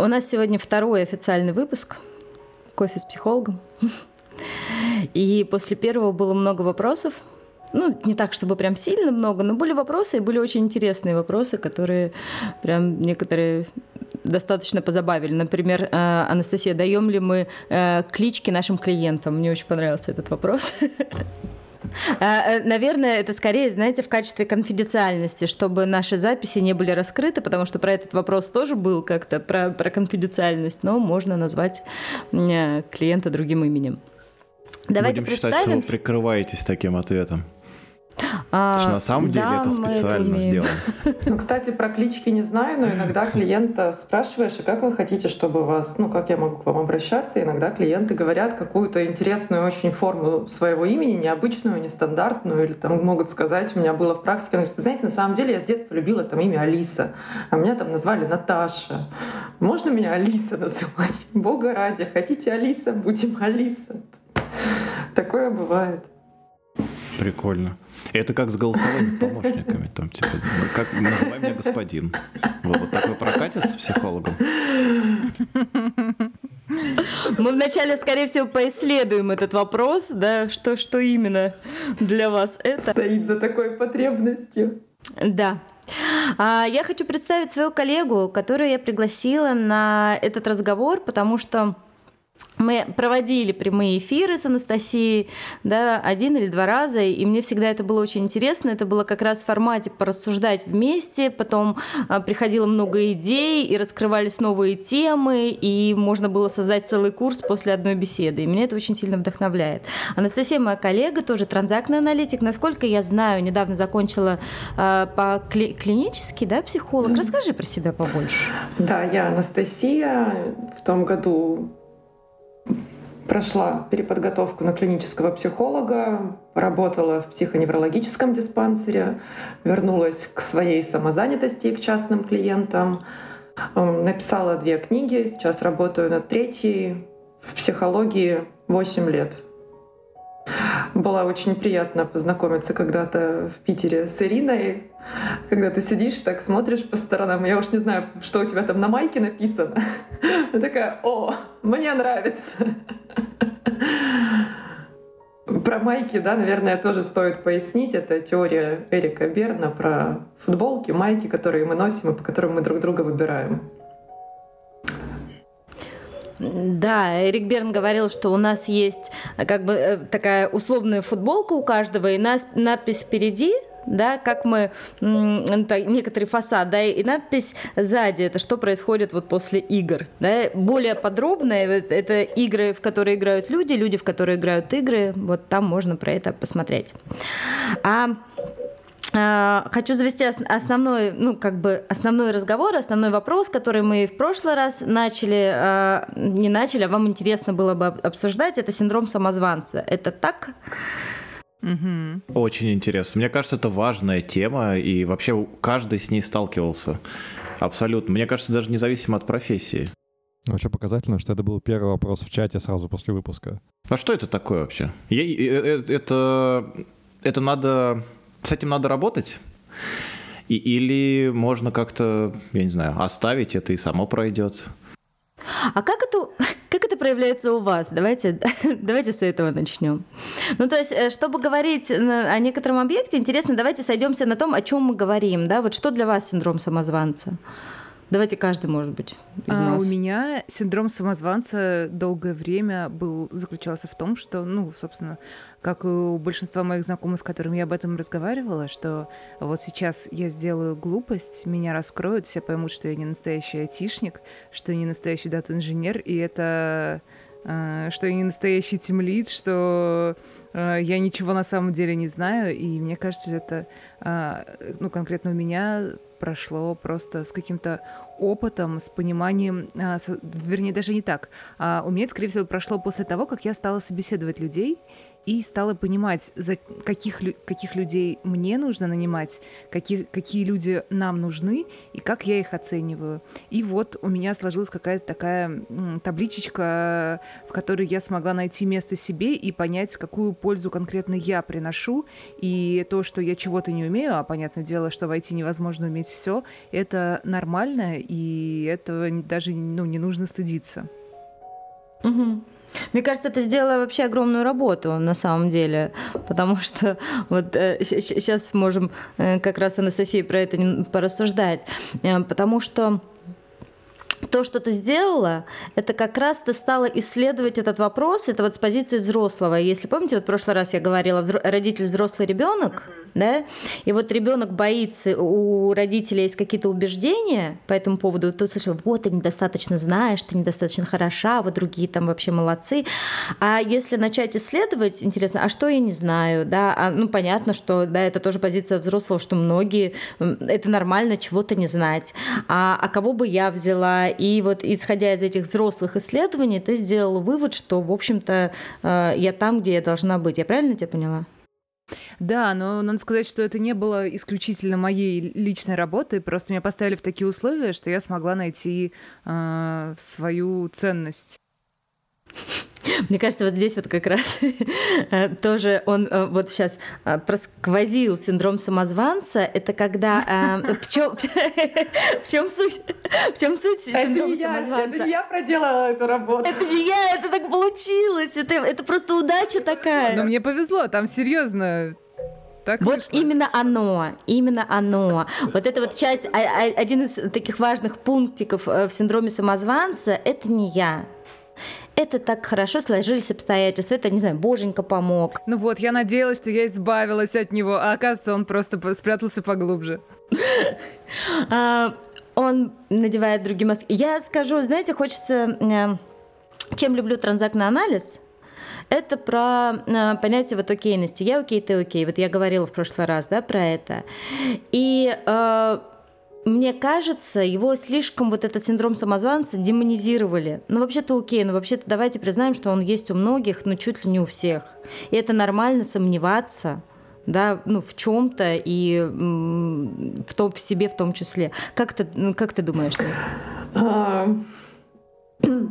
У нас сегодня второй официальный выпуск «Кофе с психологом». И после первого было много вопросов. Ну, не так, чтобы прям сильно много, но были вопросы, и были очень интересные вопросы, которые прям некоторые достаточно позабавили. Например, э, Анастасия, даем ли мы э, клички нашим клиентам? Мне очень понравился этот вопрос. А, э, наверное, это скорее, знаете, в качестве конфиденциальности, чтобы наши записи не были раскрыты, потому что про этот вопрос тоже был как-то, про, про конфиденциальность, но можно назвать э, клиента другим именем. Давайте Будем считать, что вы прикрываетесь таким ответом. А, на самом деле да, это специально это сделано. Ну, кстати, про клички не знаю, но иногда клиента спрашиваешь, а как вы хотите, чтобы вас, ну, как я могу к вам обращаться? Иногда клиенты говорят какую-то интересную очень форму своего имени, необычную, нестандартную, или там могут сказать, у меня было в практике, ну, знаете, на самом деле я с детства любила там имя Алиса, а меня там назвали Наташа. Можно меня Алиса называть? Бога ради, хотите Алиса? Будем Алиса. Такое бывает. Прикольно. Это как с голосовыми помощниками. Там, типа, как называй меня господин. Вот, вот такой прокатит с психологом. Мы вначале, скорее всего, поисследуем этот вопрос, да, что, что именно для вас это. Стоит за такой потребностью. Да. А, я хочу представить свою коллегу, которую я пригласила на этот разговор, потому что мы проводили прямые эфиры с Анастасией, да, один или два раза, и мне всегда это было очень интересно. Это было как раз в формате порассуждать вместе, потом а, приходило много идей, и раскрывались новые темы, и можно было создать целый курс после одной беседы. И меня это очень сильно вдохновляет. Анастасия, моя коллега, тоже транзактный аналитик. Насколько я знаю, недавно закончила а, по кли- клинический, да, психолог. Расскажи про себя побольше. Да, я Анастасия. В том году Прошла переподготовку на клинического психолога, работала в психоневрологическом диспансере, вернулась к своей самозанятости и к частным клиентам, эм, написала две книги, сейчас работаю над третьей в психологии 8 лет. Было очень приятно познакомиться когда-то в Питере с Ириной, когда ты сидишь, так смотришь по сторонам. Я уж не знаю, что у тебя там на майке написано. Я такая, о, мне нравится. Про майки, да, наверное, тоже стоит пояснить. Это теория Эрика Берна про футболки, майки, которые мы носим и по которым мы друг друга выбираем. Да, Эрик Берн говорил, что у нас есть э, как бы э, такая условная футболка у каждого, и нас, надпись впереди, да, как мы некоторый фасад, да, и надпись сзади, это что происходит вот после игр, да, более подробное, это игры, в которые играют люди, люди, в которые играют игры, вот там можно про это посмотреть. А, хочу завести основной, ну, как бы основной разговор, основной вопрос, который мы в прошлый раз начали, а, не начали, а вам интересно было бы обсуждать, это синдром самозванца. Это так? Угу. Очень интересно. Мне кажется, это важная тема, и вообще каждый с ней сталкивался. Абсолютно. Мне кажется, даже независимо от профессии. Вообще показательно, что это был первый вопрос в чате сразу после выпуска. А что это такое вообще? Я, э, э, это, это надо с этим надо работать? И, или можно как-то, я не знаю, оставить это и само пройдет? А как это, как это проявляется у вас? Давайте, давайте с этого начнем. Ну, то есть, э, чтобы говорить о некотором объекте, интересно, давайте сойдемся на том, о чем мы говорим. Да? Вот что для вас синдром самозванца? Давайте каждый, может быть, из а, нас. У меня синдром самозванца долгое время был заключался в том, что, ну, собственно, как и у большинства моих знакомых, с которыми я об этом разговаривала, что вот сейчас я сделаю глупость, меня раскроют, все поймут, что я не настоящий айтишник, что я не настоящий дата-инженер, и это э, что я не настоящий тимлид, что я ничего на самом деле не знаю, и мне кажется, это, э, ну, конкретно у меня прошло просто с каким-то опытом, с пониманием, а, вернее, даже не так. А, у меня это, скорее всего, прошло после того, как я стала собеседовать людей, и стала понимать, за каких, каких людей мне нужно нанимать, какие, какие люди нам нужны и как я их оцениваю. И вот у меня сложилась какая-то такая табличечка, в которой я смогла найти место себе и понять, какую пользу конкретно я приношу. И то, что я чего-то не умею, а понятное дело, что в IT невозможно уметь все, это нормально, и этого даже ну, не нужно стыдиться. Угу. Мне кажется, это сделало вообще огромную работу на самом деле, потому что вот э, сейчас можем э, как раз Анастасия про это порассуждать, э, потому что то, что ты сделала, это как раз ты стала исследовать этот вопрос, это вот с позиции взрослого. Если помните, вот в прошлый раз я говорила, родитель взрослый ребенок, uh-huh. Да, и вот ребенок боится, у родителей есть какие-то убеждения по этому поводу, ты услышал, вот ты недостаточно знаешь, ты недостаточно хороша, вот другие там вообще молодцы. А если начать исследовать, интересно, а что я не знаю, да, а, ну понятно, что, да, это тоже позиция взрослого, что многие, это нормально чего-то не знать. А, а кого бы я взяла, и вот исходя из этих взрослых исследований, ты сделал вывод, что, в общем-то, э, я там, где я должна быть. Я правильно тебя поняла? Да, но надо сказать, что это не было исключительно моей личной работой, просто меня поставили в такие условия, что я смогла найти э, свою ценность. Мне кажется, вот здесь вот как раз э, тоже он э, вот сейчас э, просквозил синдром самозванца. Это когда... В чем, в чем суть? В чем суть синдрома это самозванца? Я, это я проделала эту работу. Это не я, это так получилось. Это, это просто удача такая. Но мне повезло, там серьезно так вот вышло. именно оно, именно оно. Вот это вот часть, а, а, один из таких важных пунктиков в синдроме самозванца, это не я это так хорошо сложились обстоятельства, это, не знаю, боженька помог. Ну вот, я надеялась, что я избавилась от него, а оказывается, он просто спрятался поглубже. А, он надевает другие маски. Я скажу, знаете, хочется... Э, чем люблю транзактный анализ? Это про э, понятие вот окейности. Я окей, ты окей. Вот я говорила в прошлый раз, да, про это. И э, мне кажется, его слишком вот этот синдром самозванца демонизировали. Ну, вообще-то окей, но вообще-то давайте признаем, что он есть у многих, но чуть ли не у всех. И это нормально сомневаться, да, ну, в чем-то и в, том, в себе в том числе. Как ты, как ты думаешь, Настя?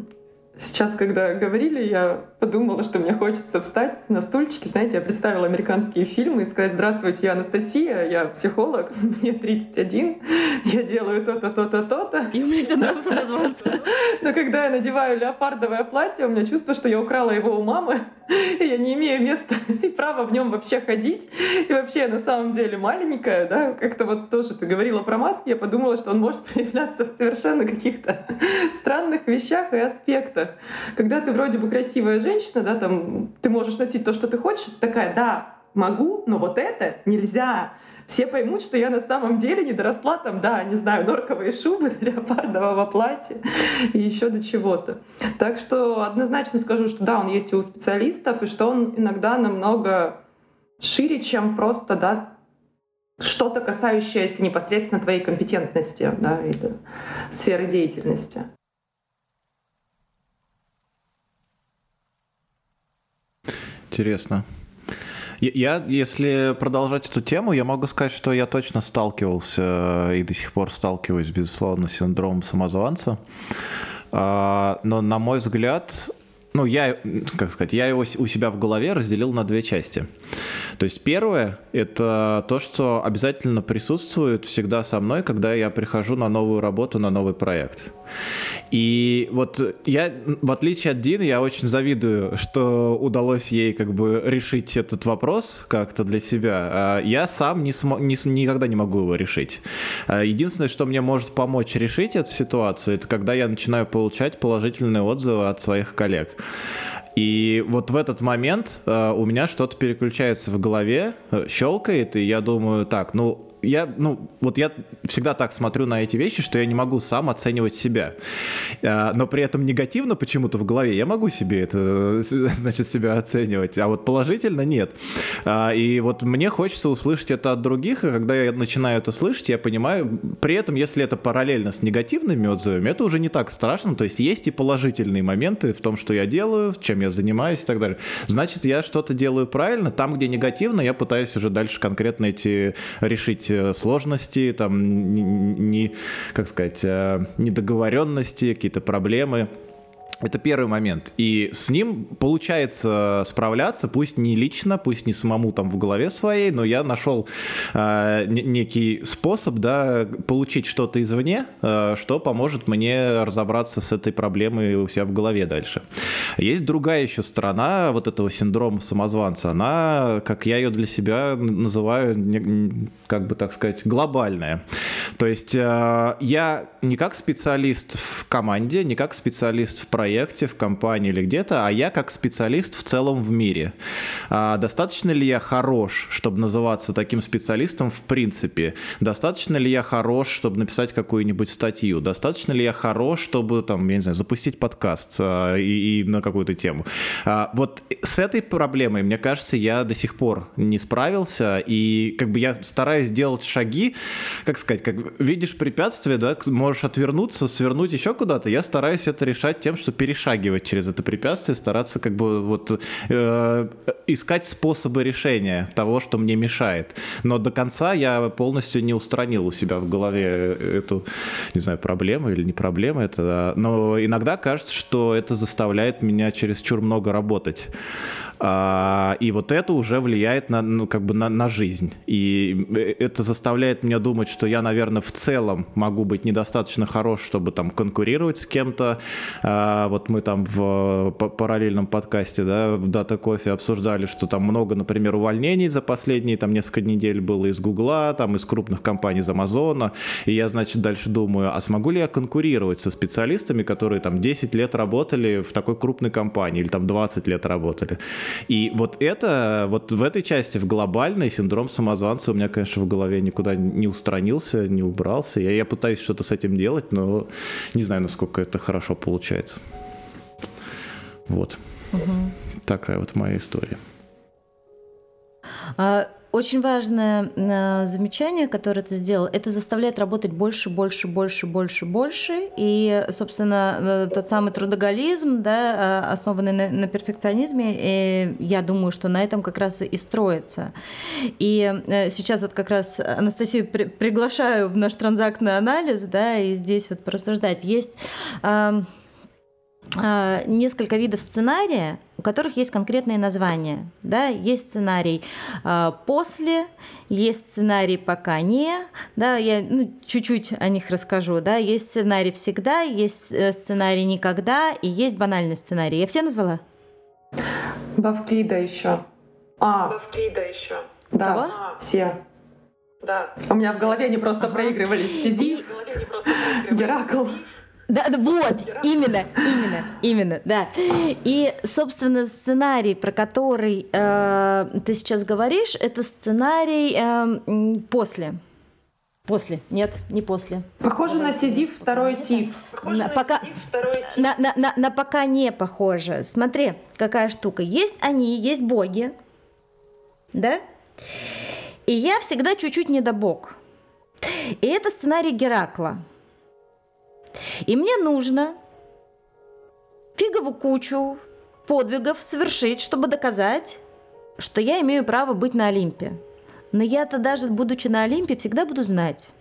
Сейчас, когда говорили, я подумала, что мне хочется встать на стульчике. Знаете, я представила американские фильмы и сказать «Здравствуйте, я Анастасия, я психолог, мне 31, я делаю то-то, то-то, то-то». И у меня синдром самозванца. Но когда я надеваю леопардовое платье, у меня чувство, что я украла его у мамы, и я не имею места и права в нем вообще ходить. И вообще, я на самом деле маленькая, да, как-то вот тоже ты говорила про маски, я подумала, что он может проявляться в совершенно каких-то странных вещах и аспектах когда ты вроде бы красивая женщина, да, там, ты можешь носить то, что ты хочешь, такая, да, могу, но вот это нельзя. Все поймут, что я на самом деле не доросла там, да, не знаю, норковые шубы, до леопардового платья и еще до чего-то. Так что однозначно скажу, что да, он есть и у специалистов, и что он иногда намного шире, чем просто, да, что-то касающееся непосредственно твоей компетентности, да, или сферы деятельности. Интересно. Я, если продолжать эту тему, я могу сказать, что я точно сталкивался и до сих пор сталкиваюсь, безусловно, с синдромом самозванца. А, но, на мой взгляд, ну, я, как сказать, я его у себя в голове разделил на две части. То есть первое — это то, что обязательно присутствует всегда со мной, когда я прихожу на новую работу, на новый проект. И вот я, в отличие от Дины, я очень завидую, что удалось ей как бы решить этот вопрос как-то для себя. А я сам не см- не, никогда не могу его решить. А единственное, что мне может помочь решить эту ситуацию, это когда я начинаю получать положительные отзывы от своих коллег. И вот в этот момент э, у меня что-то переключается в голове, э, щелкает, и я думаю, так, ну я, ну, вот я всегда так смотрю на эти вещи, что я не могу сам оценивать себя. А, но при этом негативно почему-то в голове я могу себе это, значит, себя оценивать, а вот положительно нет. А, и вот мне хочется услышать это от других, и когда я начинаю это слышать, я понимаю, при этом, если это параллельно с негативными отзывами, это уже не так страшно, то есть есть и положительные моменты в том, что я делаю, чем я занимаюсь и так далее. Значит, я что-то делаю правильно, там, где негативно, я пытаюсь уже дальше конкретно эти решить Э, сложности, там, не, не как сказать, э, недоговоренности, какие-то проблемы Это первый момент. И с ним получается справляться, пусть не лично, пусть не самому там в голове своей, но я нашел э, некий способ, да, получить что-то извне, э, что поможет мне разобраться с этой проблемой у себя в голове дальше. Есть другая еще сторона вот этого синдрома самозванца. Она, как я ее для себя называю, как бы так сказать, глобальная. То есть э, я не как специалист в команде, не как специалист в проекте, проекте, в компании или где-то, а я как специалист в целом в мире. А достаточно ли я хорош, чтобы называться таким специалистом в принципе? Достаточно ли я хорош, чтобы написать какую-нибудь статью? Достаточно ли я хорош, чтобы, там, я не знаю, запустить подкаст а, и, и на какую-то тему? А, вот с этой проблемой, мне кажется, я до сих пор не справился, и как бы я стараюсь делать шаги, как сказать, как видишь препятствие, да, можешь отвернуться, свернуть еще куда-то, я стараюсь это решать тем, что перешагивать через это препятствие, стараться как бы вот э, искать способы решения того, что мне мешает. Но до конца я полностью не устранил у себя в голове эту, не знаю, проблему или не проблему это, но иногда кажется, что это заставляет меня чересчур много работать. А, и вот это уже влияет на, ну, как бы на, на жизнь. И э, это заставляет меня думать, что я, наверное, в целом могу быть недостаточно хорош, чтобы там конкурировать с кем-то. А, вот мы там в параллельном подкасте, да, в Дата Кофе обсуждали, что там много, например, увольнений за последние там несколько недель было из Гугла, там из крупных компаний из Амазона. И я, значит, дальше думаю, а смогу ли я конкурировать со специалистами, которые там 10 лет работали в такой крупной компании или там 20 лет работали? И вот это, вот в этой части, в глобальной, синдром самозванца у меня, конечно, в голове никуда не устранился, не убрался. Я, я пытаюсь что-то с этим делать, но не знаю, насколько это хорошо получается. Вот. Угу. Такая вот моя история. А очень важное э, замечание, которое ты сделал, это заставляет работать больше, больше, больше, больше, больше. И, собственно, э, тот самый трудоголизм, да, э, основанный на, на перфекционизме, я думаю, что на этом как раз и строится. И сейчас вот как раз Анастасию при, приглашаю в наш транзактный анализ, да, и здесь вот порассуждать. Есть несколько видов сценария, у которых есть конкретные названия. Да? Есть сценарий э, после, есть сценарий пока не, да, я ну, чуть-чуть о них расскажу. Да? Есть сценарий всегда, есть э, сценарий никогда и есть банальный сценарий. Я все назвала? Бавклида еще. А. Бавклида еще. Да, Кого? все. Да. У меня в голове они просто ага. проигрывались. Сизиф, Геракл. Да, да, вот, именно, именно, именно, да. И, собственно, сценарий, про который э, ты сейчас говоришь, это сценарий э, после. После. Нет, не после. Похоже на Сизиф второй тип. На, пока, на, на, на, на пока не похоже. Смотри, какая штука. Есть они, есть боги. Да? И я всегда чуть-чуть недобог. И это сценарий Геракла. И мне нужно фигову кучу подвигов совершить, чтобы доказать, что я имею право быть на Олимпе. Но я-то даже, будучи на Олимпе, всегда буду знать,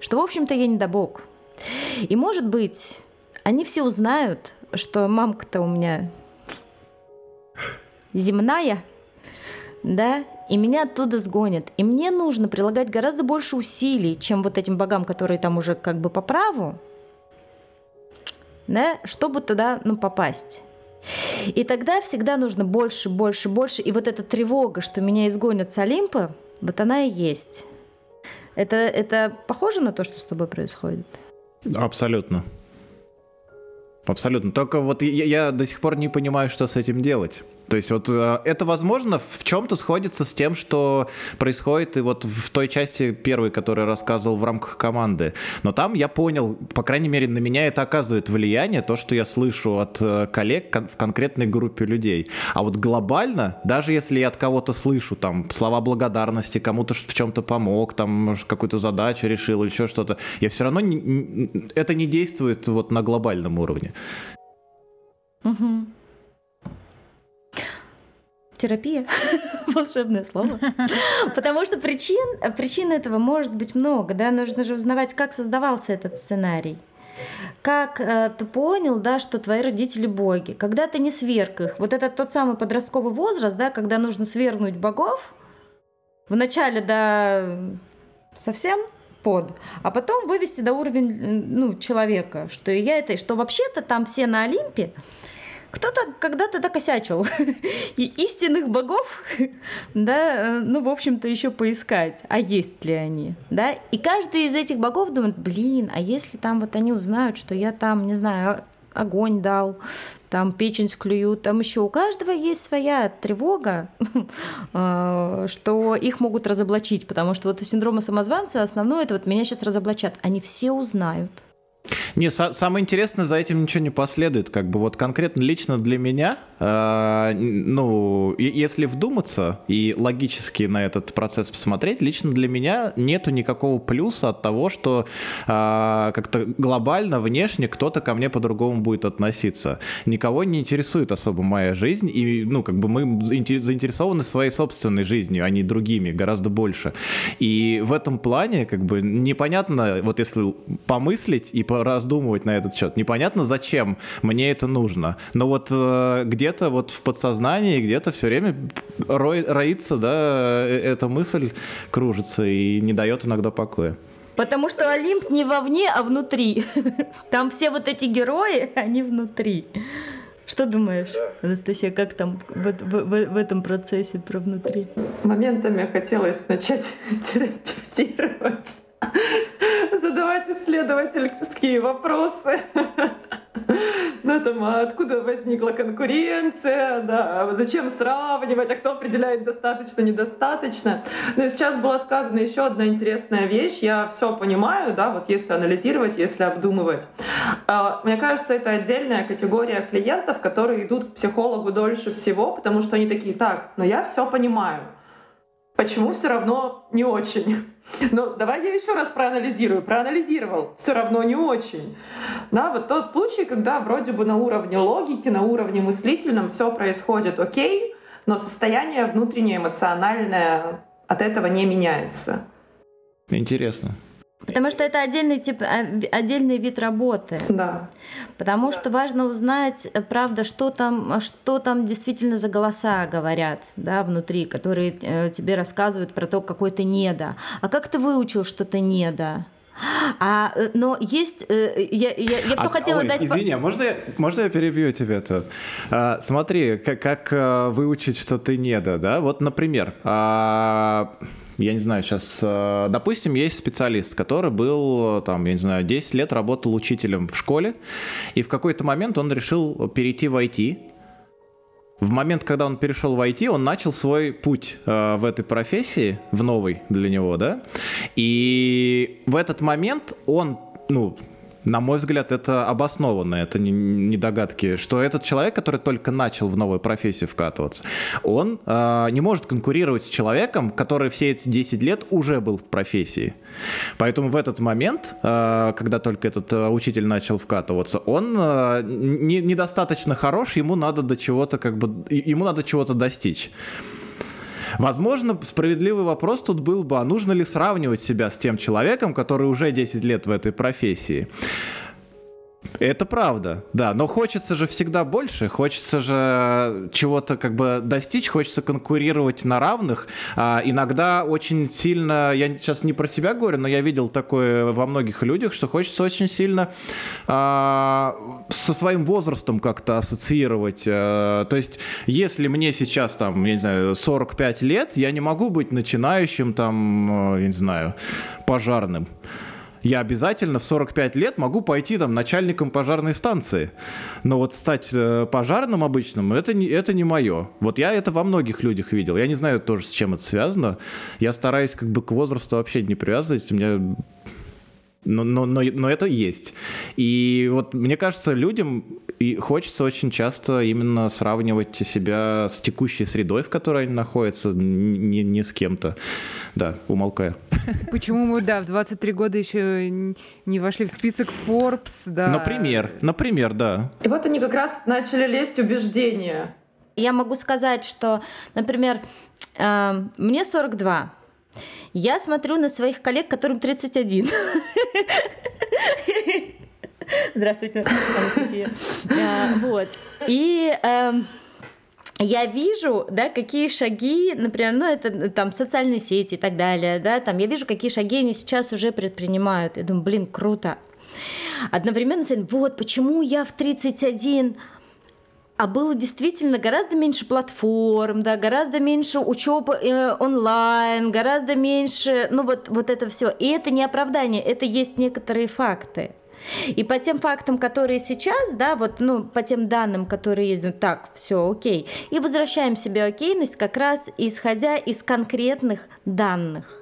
что, в общем-то, я не добог. И, может быть, они все узнают, что мамка-то у меня земная, да, и меня оттуда сгонят. И мне нужно прилагать гораздо больше усилий, чем вот этим богам, которые там уже как бы по праву, да, чтобы туда, ну, попасть. И тогда всегда нужно больше, больше, больше. И вот эта тревога, что меня изгонят с Олимпа, вот она и есть. Это, это похоже на то, что с тобой происходит? Абсолютно. Абсолютно. Только вот я, я до сих пор не понимаю, что с этим делать. То есть вот э, это, возможно, в чем-то сходится с тем, что происходит и вот в той части первой, которую я рассказывал в рамках команды. Но там я понял, по крайней мере, на меня это оказывает влияние, то, что я слышу от э, коллег в конкретной группе людей. А вот глобально, даже если я от кого-то слышу там слова благодарности, кому-то в чем-то помог, там какую-то задачу решил или еще что-то, я все равно не, это не действует вот на глобальном уровне. Угу терапия, волшебное слово. Потому что причин, причин этого может быть много, да, нужно же узнавать, как создавался этот сценарий. как э, ты понял, да, что твои родители боги? Когда ты не сверг их. Вот это тот самый подростковый возраст, да, когда нужно свергнуть богов. Вначале, да, совсем под, а потом вывести до уровня ну, человека, что я это, что вообще-то там все на Олимпе, кто-то когда-то докосячил. И истинных богов, да, ну, в общем-то, еще поискать, а есть ли они, да. И каждый из этих богов думает, блин, а если там вот они узнают, что я там, не знаю, огонь дал, там печень склюют, там еще у каждого есть своя тревога, а, что их могут разоблачить, потому что вот у синдрома самозванца основное это вот меня сейчас разоблачат, они все узнают. Не, самое интересное, за этим ничего не последует. Как бы вот конкретно лично для меня, э, ну, если вдуматься и логически на этот процесс посмотреть, лично для меня нету никакого плюса от того, что э, как-то глобально, внешне кто-то ко мне по-другому будет относиться. Никого не интересует особо моя жизнь, и, ну, как бы мы заинтересованы своей собственной жизнью, а не другими, гораздо больше. И в этом плане, как бы, непонятно, вот если помыслить и раздумывать на этот счет. Непонятно, зачем мне это нужно. Но вот э, где-то вот в подсознании, где-то все время рой, роится, да, э, эта мысль кружится и не дает иногда покоя. Потому что Олимп не вовне, а внутри. Там все вот эти герои, они внутри. Что думаешь, Анастасия, как там в, в, в, в этом процессе про внутри? Моментами хотелось начать терапевтировать задавать исследовательские вопросы. Ну, там, а откуда возникла конкуренция, да, зачем сравнивать, а кто определяет достаточно, недостаточно. Но ну, сейчас была сказана еще одна интересная вещь. Я все понимаю, да, вот если анализировать, если обдумывать. А, мне кажется, это отдельная категория клиентов, которые идут к психологу дольше всего, потому что они такие, так, но я все понимаю почему все равно не очень. Но давай я еще раз проанализирую. Проанализировал, все равно не очень. Да, вот тот случай, когда вроде бы на уровне логики, на уровне мыслительном все происходит окей, но состояние внутреннее эмоциональное от этого не меняется. Интересно. Потому что это отдельный тип, а, отдельный вид работы. Да. Потому да. что важно узнать, э, правда, что там, что там действительно за голоса говорят, да, внутри, которые э, тебе рассказывают про то, какой ты неда. А как ты выучил, что ты неда? А, э, но есть, я, я, я все а, хотела ой, дать... Извини, а можно я, можно я перебью тебя тут? А, смотри, как, как выучить, что ты неда, да? Вот, например, а, я не знаю, сейчас, э, допустим, есть специалист, который был, там, я не знаю, 10 лет работал учителем в школе, и в какой-то момент он решил перейти в IT, в момент, когда он перешел в IT, он начал свой путь э, в этой профессии, в новой для него, да, и в этот момент он, ну, на мой взгляд, это обоснованно, это не, не догадки, что этот человек, который только начал в новую профессию вкатываться, он э, не может конкурировать с человеком, который все эти 10 лет уже был в профессии. Поэтому в этот момент, э, когда только этот э, учитель начал вкатываться, он э, не, недостаточно хорош, ему надо до чего-то как бы, ему надо чего-то достичь. Возможно, справедливый вопрос тут был бы, а нужно ли сравнивать себя с тем человеком, который уже 10 лет в этой профессии? Это правда, да, но хочется же всегда больше, хочется же чего-то как бы достичь, хочется конкурировать на равных. А иногда очень сильно, я сейчас не про себя говорю, но я видел такое во многих людях, что хочется очень сильно а, со своим возрастом как-то ассоциировать. А, то есть, если мне сейчас там, я не знаю, 45 лет, я не могу быть начинающим там, я не знаю, пожарным я обязательно в 45 лет могу пойти там начальником пожарной станции. Но вот стать э, пожарным обычным, это не, это не мое. Вот я это во многих людях видел. Я не знаю тоже, с чем это связано. Я стараюсь как бы к возрасту вообще не привязывать. У меня но, но, но, но это есть. И вот мне кажется, людям и хочется очень часто именно сравнивать себя с текущей средой, в которой они находятся, не, не с кем-то. Да, умолкаю. Почему мы, да, в 23 года еще не вошли в список Forbes, да. Например, например, да. И вот они как раз начали лезть убеждения. Я могу сказать, что, например, э, мне 42, я смотрю на своих коллег, которым 31. Здравствуйте, Анастасия. А, вот. И эм, я вижу, да, какие шаги, например, ну, это там социальные сети и так далее, да, там я вижу, какие шаги они сейчас уже предпринимают. Я думаю, блин, круто. Одновременно, вот почему я в 31 а было действительно гораздо меньше платформ, да, гораздо меньше учебы э, онлайн, гораздо меньше, ну вот, вот это все. И это не оправдание, это есть некоторые факты. И по тем фактам, которые сейчас, да, вот, ну, по тем данным, которые есть, ну, так, все, окей. И возвращаем себе окейность как раз исходя из конкретных данных.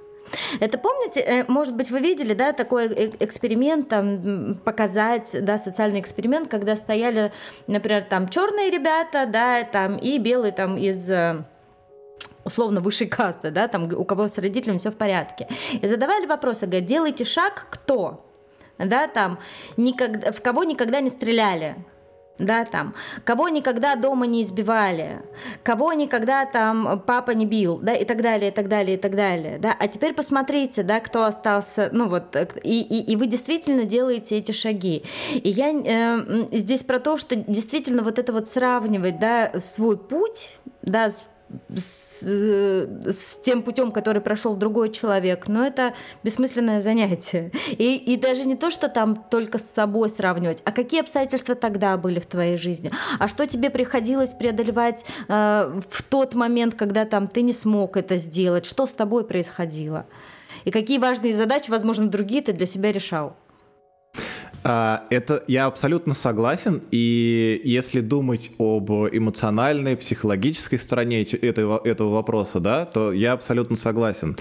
Это помните, э, может быть, вы видели, да, такой э, эксперимент, там, показать, да, социальный эксперимент, когда стояли, например, там черные ребята, да, там, и белые там из э, условно высшей касты, да, там, у кого с родителями все в порядке. И задавали вопросы, говорят, делайте шаг, кто? Да, там, никогда, в кого никогда не стреляли, да, там, кого никогда дома не избивали, кого никогда там папа не бил, да, и так далее, и так далее, и так далее, да, а теперь посмотрите, да, кто остался, ну вот, и, и, и вы действительно делаете эти шаги, и я э, здесь про то, что действительно вот это вот сравнивать, да, свой путь, да, с с, с тем путем, который прошел другой человек, но это бессмысленное занятие. И, и даже не то, что там только с собой сравнивать, а какие обстоятельства тогда были в твоей жизни, а что тебе приходилось преодолевать э, в тот момент, когда там ты не смог это сделать, что с тобой происходило, и какие важные задачи, возможно, другие ты для себя решал. А, это я абсолютно согласен, и если думать об эмоциональной, психологической стороне этого, этого вопроса, да, то я абсолютно согласен.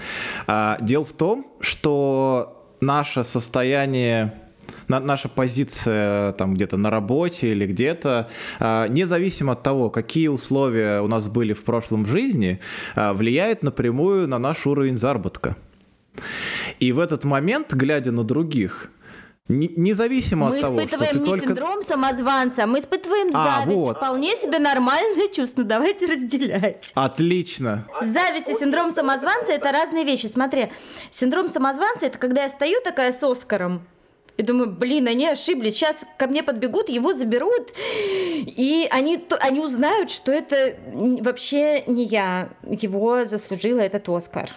А, дело в том, что наше состояние наша позиция там где-то на работе или где-то, а, независимо от того, какие условия у нас были в прошлом жизни, влияет напрямую на наш уровень заработка. И в этот момент, глядя на других, Независимо мы от того, что ты не только... синдром самозванца, мы испытываем а, зависть. Вот. Вполне себе нормальное чувство. Давайте разделять. Отлично. Зависть и синдром самозванца – это разные вещи. Смотри, синдром самозванца – это когда я стою такая с Оскаром, и думаю, блин, они ошиблись. Сейчас ко мне подбегут, его заберут, и они, они узнают, что это вообще не я. Его заслужила этот Оскар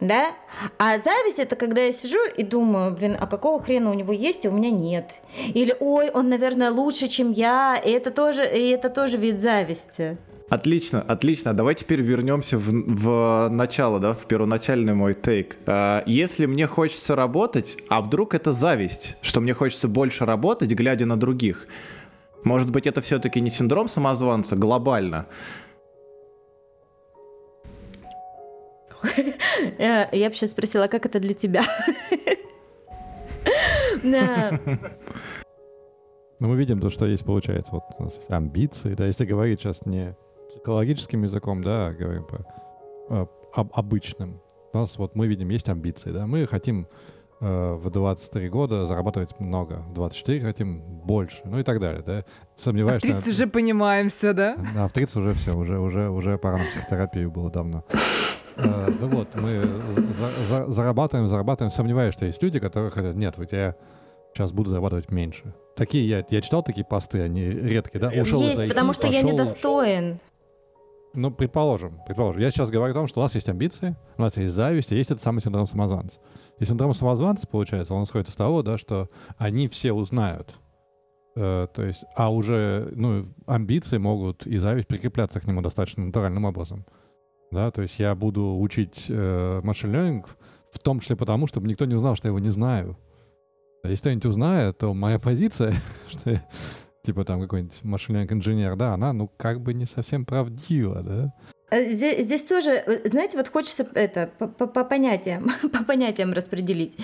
да? А зависть это когда я сижу и думаю, блин, а какого хрена у него есть, а у меня нет? Или, ой, он, наверное, лучше, чем я, и это тоже, и это тоже вид зависти. Отлично, отлично. Давай теперь вернемся в, в начало, да, в первоначальный мой тейк. А, если мне хочется работать, а вдруг это зависть, что мне хочется больше работать, глядя на других, может быть, это все-таки не синдром самозванца глобально, Я бы сейчас спросила, как это для тебя? Ну, мы видим то, что есть, получается, вот у нас амбиции, да, если говорить сейчас не психологическим языком, да, а говорим по а, об, обычным. У нас вот мы видим, есть амбиции, да, мы хотим э, в 23 года зарабатывать много, в 24 хотим больше, ну и так далее, да. Сомневаюсь, а в 30 уже понимаем все, да? Да, в 30 уже все, уже, уже, уже пора на психотерапию было давно. Э, ну вот, мы зарабатываем, зарабатываем. Сомневаюсь, что есть люди, которые хотят, нет, вот я сейчас буду зарабатывать меньше. Такие, я, я читал такие посты, они редкие, да? Ушел есть, из IT, потому что пошел... я недостоин. Ну, предположим, предположим. Я сейчас говорю о том, что у нас есть амбиции, у нас есть зависть, и есть этот самый синдром самозванца. И синдром самозванца, получается, он исходит из того, да, что они все узнают, э, то есть, а уже, ну, амбиции могут и зависть прикрепляться к нему достаточно натуральным образом да, то есть я буду учить э, машин learning в том числе потому, чтобы никто не узнал, что я его не знаю. Если кто-нибудь узнает, то моя позиция, что я, типа там какой-нибудь машин learning инженер, да, она, ну, как бы не совсем правдива, да. Э, здесь, здесь тоже, э, знаете, вот хочется это по, по, по понятиям, по понятиям распределить.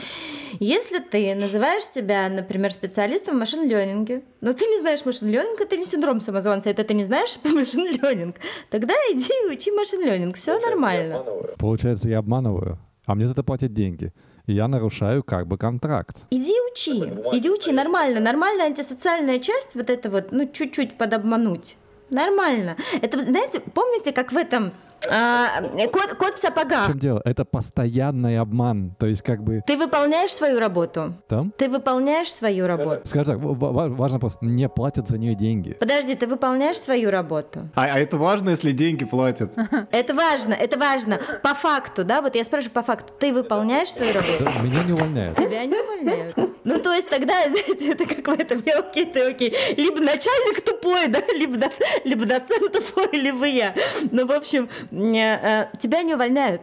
Если ты называешь себя, например, специалистом в машин-ленинге, но ты не знаешь машин-ленинг, это не синдром самозванца, это ты не знаешь машин-ленинг, тогда иди учи машин-ленинг, все нормально. Получается, я обманываю, а мне за это платят деньги. И я нарушаю как бы контракт. Иди учи, иди учи, нормально. Нормальная антисоциальная часть, вот это вот, ну, чуть-чуть подобмануть. Нормально. Это, знаете, помните, как в этом А, кот, кот в сапогах. В чем дело? Это постоянный обман. То есть как бы Ты выполняешь свою работу? там... Ты выполняешь свою работу? Скажем так, в- ва- важный вопрос. Мне платят за нее деньги. Подожди, ты выполняешь свою работу? А, а это важно, если деньги платят? Это важно, это важно. По факту, да, вот я спрашиваю по факту, ты выполняешь свою работу? Меня не увольняют. Тебя не увольняют. Ну, то есть тогда, знаете, это как в этом, я окей, ты окей. Либо начальник тупой, да, либо, либо доцент тупой, либо я. Ну, в общем, тебя не увольняют.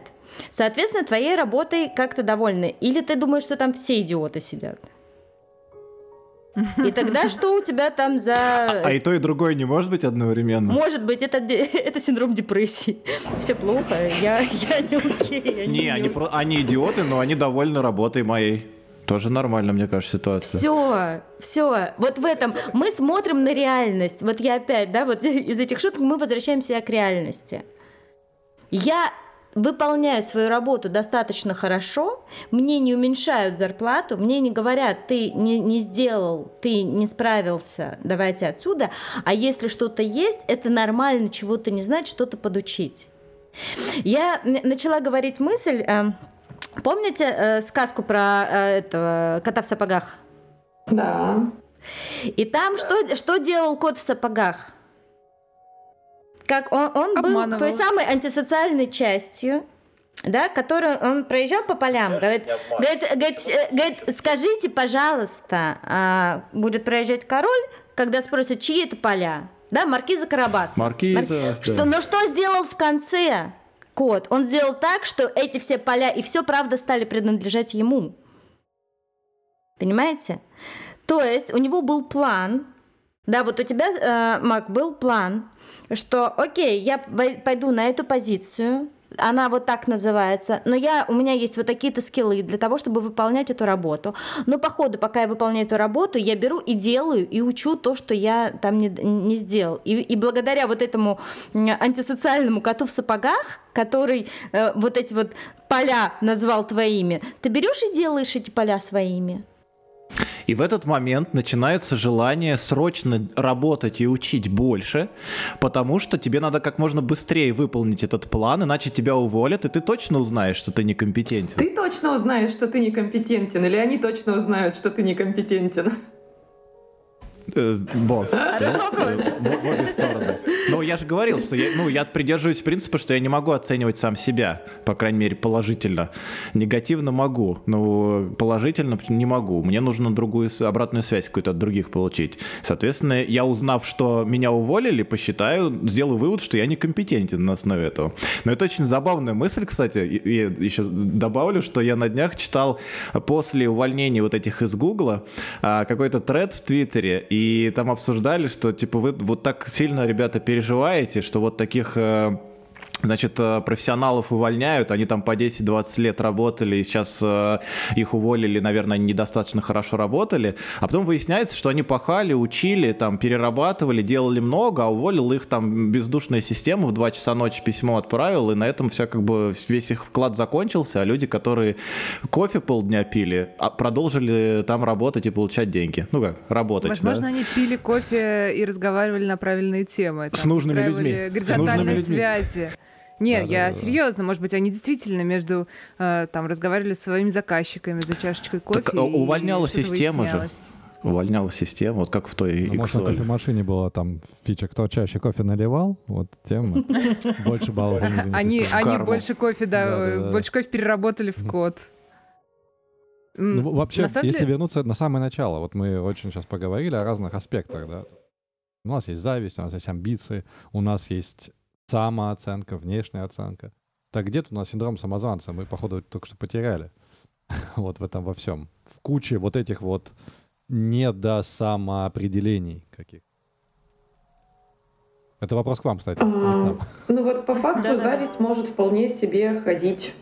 Соответственно, твоей работой как-то довольны. Или ты думаешь, что там все идиоты сидят? И тогда что у тебя там за... А и то, и другое не может быть одновременно? Может быть, это, это синдром депрессии. Все плохо, я, я не окей. я Не, они, про- они идиоты, но они довольны работой моей. Тоже нормально, мне кажется, ситуация. Все, все. Вот в этом мы смотрим на реальность. Вот я опять, да, вот из этих шуток мы возвращаемся к реальности. Я выполняю свою работу достаточно хорошо, мне не уменьшают зарплату, мне не говорят, ты не, не сделал, ты не справился, давайте отсюда. А если что-то есть, это нормально чего-то не знать, что-то подучить. Я начала говорить мысль, э, помните э, сказку про э, этого кота в сапогах? Да. И там что, что делал кот в сапогах? Как он, он был той самой антисоциальной частью, да, которую он проезжал по полям, говорит, говорит, говорит, э, говорит, скажите, пожалуйста, а, будет проезжать король, когда спросят, чьи это поля, да, маркиза Карабаса. Маркиза, Мар- да. Что, но что сделал в конце кот? Он сделал так, что эти все поля и все, правда, стали принадлежать ему. Понимаете? То есть у него был план, да, вот у тебя, э, Мак, был план, что, окей, я пойду на эту позицию, она вот так называется, но я, у меня есть вот такие-то скиллы для того, чтобы выполнять эту работу. Но по ходу, пока я выполняю эту работу, я беру и делаю, и учу то, что я там не, не сделал. И, и благодаря вот этому антисоциальному коту в сапогах, который э, вот эти вот поля назвал твоими, ты берешь и делаешь эти поля своими. И в этот момент начинается желание срочно работать и учить больше, потому что тебе надо как можно быстрее выполнить этот план, иначе тебя уволят, и ты точно узнаешь, что ты некомпетентен. Ты точно узнаешь, что ты некомпетентен, или они точно узнают, что ты некомпетентен? Э, босс. Хороший да? вопрос. Э, В, в обе стороны. Но я же говорил, что я, ну, я придерживаюсь принципа, что я не могу оценивать сам себя, по крайней мере, положительно. Негативно могу, но положительно не могу. Мне нужно другую обратную связь какую-то от других получить. Соответственно, я узнав, что меня уволили, посчитаю, сделаю вывод, что я некомпетентен на основе этого. Но это очень забавная мысль, кстати. Я еще добавлю, что я на днях читал после увольнения вот этих из Гугла а, какой-то тред в Твиттере, и там обсуждали, что типа вы вот так сильно, ребята, переживаете, что вот таких э, Значит, э, профессионалов увольняют, они там по 10-20 лет работали, и сейчас э, их уволили, наверное, они недостаточно хорошо работали, а потом выясняется, что они пахали, учили, там, перерабатывали, делали много, а уволил их там бездушная система, в 2 часа ночи письмо отправил, и на этом вся как бы весь их вклад закончился, а люди, которые кофе полдня пили, а продолжили там работать и получать деньги. Ну как, работать, Возможно, да? они пили кофе и разговаривали на правильные темы. С там, нужными устраивали людьми. С Горизонтальные нужными людьми. связи. Нет, я Да-да-да. серьезно, может быть, они действительно между э, там разговаривали с своими заказчиками за чашечкой кофе. Так, и а увольняла что-то система же. Увольняла система, вот как в той Ну, может, на кофемашине была там фича, кто чаще кофе наливал, вот тем больше баллов. они. Они, больше кофе, да, э, больше кофе переработали в код. Ну, вообще, если вернуться на самое начало, вот мы очень сейчас поговорили о разных аспектах, да. У нас есть зависть, у нас есть амбиции, у нас есть самооценка, внешняя оценка. Так где тут у нас синдром самозванца? Мы, походу, только что потеряли вот в этом во всем. В куче вот этих вот недосамоопределений каких. Это вопрос к вам, кстати. нам. Ну вот по факту зависть может вполне себе ходить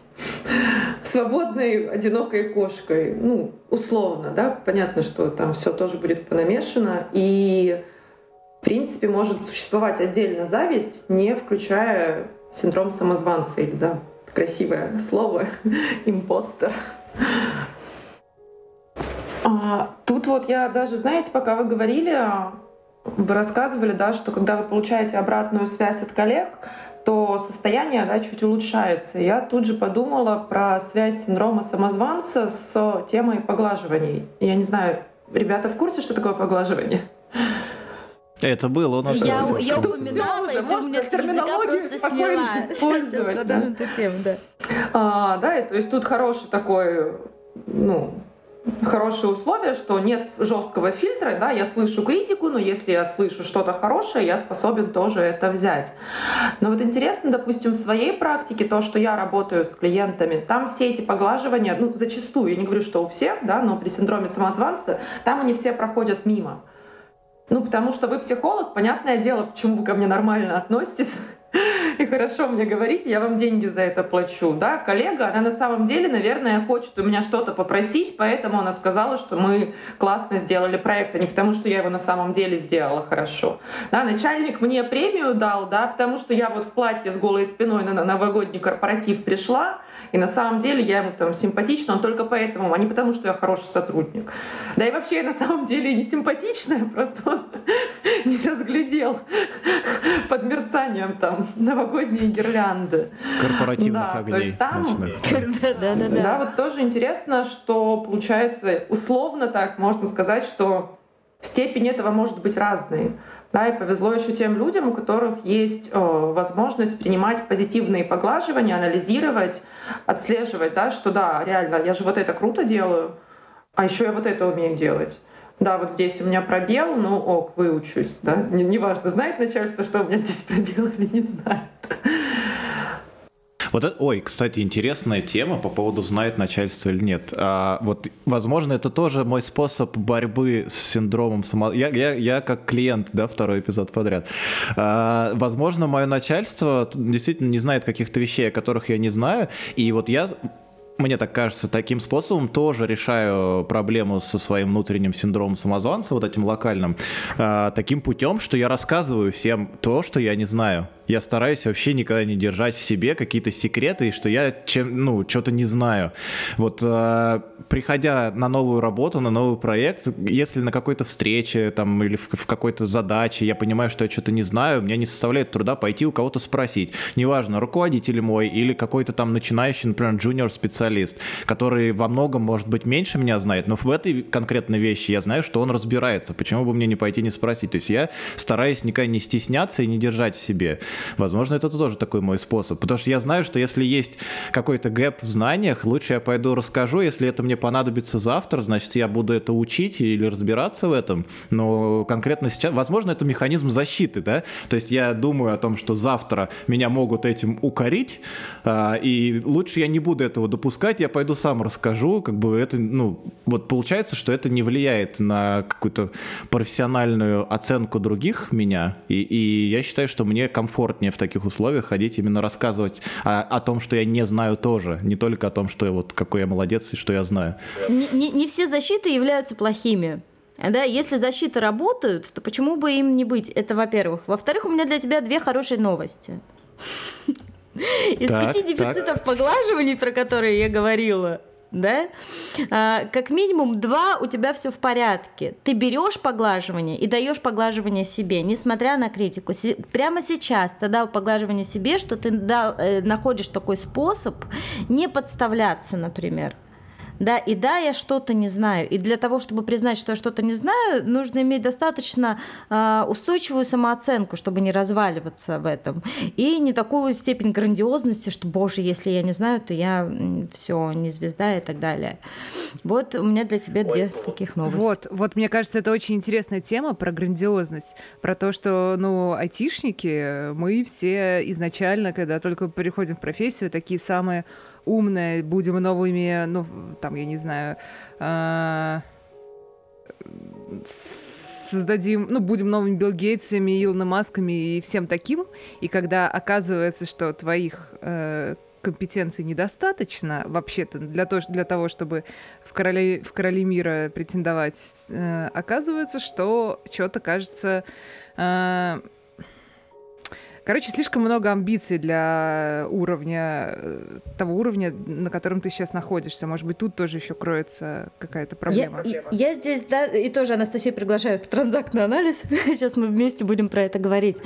свободной, одинокой кошкой. Ну, условно, да, понятно, что там все тоже будет понамешано. И, в принципе, может существовать отдельно зависть, не включая синдром самозванца или, да, красивое слово, импостер. А, тут вот я даже, знаете, пока вы говорили, вы рассказывали, да, что когда вы получаете обратную связь от коллег, то состояние да, чуть улучшается. Я тут же подумала про связь синдрома самозванца с темой поглаживаний. Я не знаю, ребята в курсе, что такое поглаживание? Это было у нас. Я, я Тут упоминала, уже, можно терминологию спокойно сняла. использовать, да. эту тему, да. А, да, и то есть тут хороший такой, ну, хорошие условия, что нет жесткого фильтра, да, я слышу критику, но если я слышу что-то хорошее, я способен тоже это взять. Но вот интересно, допустим, в своей практике, то, что я работаю с клиентами, там все эти поглаживания, ну, зачастую, я не говорю, что у всех, да, но при синдроме самозванства, там они все проходят мимо. Ну, потому что вы психолог, понятное дело, почему вы ко мне нормально относитесь и хорошо мне говорите, я вам деньги за это плачу. Да, коллега, она на самом деле, наверное, хочет у меня что-то попросить, поэтому она сказала, что мы классно сделали проект, а не потому, что я его на самом деле сделала хорошо. Да, начальник мне премию дал, да, потому что я вот в платье с голой спиной на новогодний корпоратив пришла, и на самом деле я ему там симпатична, он только поэтому, а не потому, что я хороший сотрудник. Да и вообще я на самом деле не симпатичная, просто он не разглядел под мерцанием там новогодние гирлянды. Корпоративных Да, то огней. есть там- ночных. Да, да, да, Да, да. вот тоже интересно, что получается, условно так можно сказать, что степень этого может быть разной. Да, и повезло еще тем людям, у которых есть э, возможность принимать позитивные поглаживания, анализировать, отслеживать, да, что да, реально, я же вот это круто делаю, а еще я вот это умею делать. Да, вот здесь у меня пробел, ну ок, выучусь, да. Не- Неважно, знает начальство, что у меня здесь пробел или не знает. Вот это, ой, кстати, интересная тема по поводу знает начальство или нет. А, вот, возможно, это тоже мой способ борьбы с синдромом само... Я, я, я как клиент, да, второй эпизод подряд. А, возможно, мое начальство действительно не знает каких-то вещей, о которых я не знаю, и вот я мне так кажется, таким способом тоже решаю проблему со своим внутренним синдромом самозванца, вот этим локальным, а, таким путем, что я рассказываю всем то, что я не знаю. Я стараюсь вообще никогда не держать в себе какие-то секреты, и что я чем, ну, что-то не знаю. Вот а, приходя на новую работу, на новый проект, если на какой-то встрече там, или в, в какой-то задаче я понимаю, что я что-то не знаю, мне не составляет труда пойти у кого-то спросить. Неважно, руководитель мой или какой-то там начинающий, например, джуниор-специалист, который во многом, может быть, меньше меня знает, но в этой конкретной вещи я знаю, что он разбирается. Почему бы мне не пойти не спросить? То есть я стараюсь никогда не стесняться и не держать в себе. Возможно, это тоже такой мой способ. Потому что я знаю, что если есть какой-то гэп в знаниях, лучше я пойду расскажу. Если это мне понадобится завтра, значит, я буду это учить или разбираться в этом. Но конкретно сейчас, возможно, это механизм защиты, да? То есть я думаю о том, что завтра меня могут этим укорить, а, и лучше я не буду этого допускать, я пойду сам расскажу, как бы это, ну, вот получается, что это не влияет на какую-то профессиональную оценку других меня, и, и я считаю, что мне комфортнее в таких условиях ходить именно рассказывать о, о том, что я не знаю тоже, не только о том, что я вот какой я молодец и что я знаю. Не, не- не все защиты являются плохими. Да, если защиты работают, то почему бы им не быть? Это во-первых. Во-вторых, у меня для тебя две хорошие новости. Из Так, пяти дефицитов поглаживаний, про которые я говорила, да, а, как минимум два у тебя все в порядке. Ты берешь поглаживание и даешь поглаживание себе, несмотря на критику. Се- Прямо сейчас ты дал поглаживание себе, что ты дал, э, находишь такой способ не подставляться, например. Да, и да, я что-то не знаю. И для того, чтобы признать, что я что-то не знаю, нужно иметь достаточно а, устойчивую самооценку, чтобы не разваливаться в этом. И не такую степень грандиозности, что, боже, если я не знаю, то я все, не звезда и так далее. Вот у меня для тебя две таких новости. Вот, вот, мне кажется, это очень интересная тема про грандиозность, про то, что, ну, айтишники, мы все изначально, когда только переходим в профессию, такие самые умные, будем новыми, ну, там, я не знаю, а, создадим, ну, будем новыми Билл Гейтсами, Илоном Масками и всем таким, и когда оказывается, что твоих э, компетенций недостаточно вообще-то для, то, для того, чтобы в короли, в короли мира претендовать, э, оказывается, что что-то кажется... э, Короче, слишком много амбиций для уровня, э, того уровня, на котором ты сейчас находишься. Может быть, тут тоже еще кроется какая-то проблема. Я, я здесь, да, и тоже Анастасию приглашаю в транзактный анализ. Сейчас мы вместе будем про это говорить.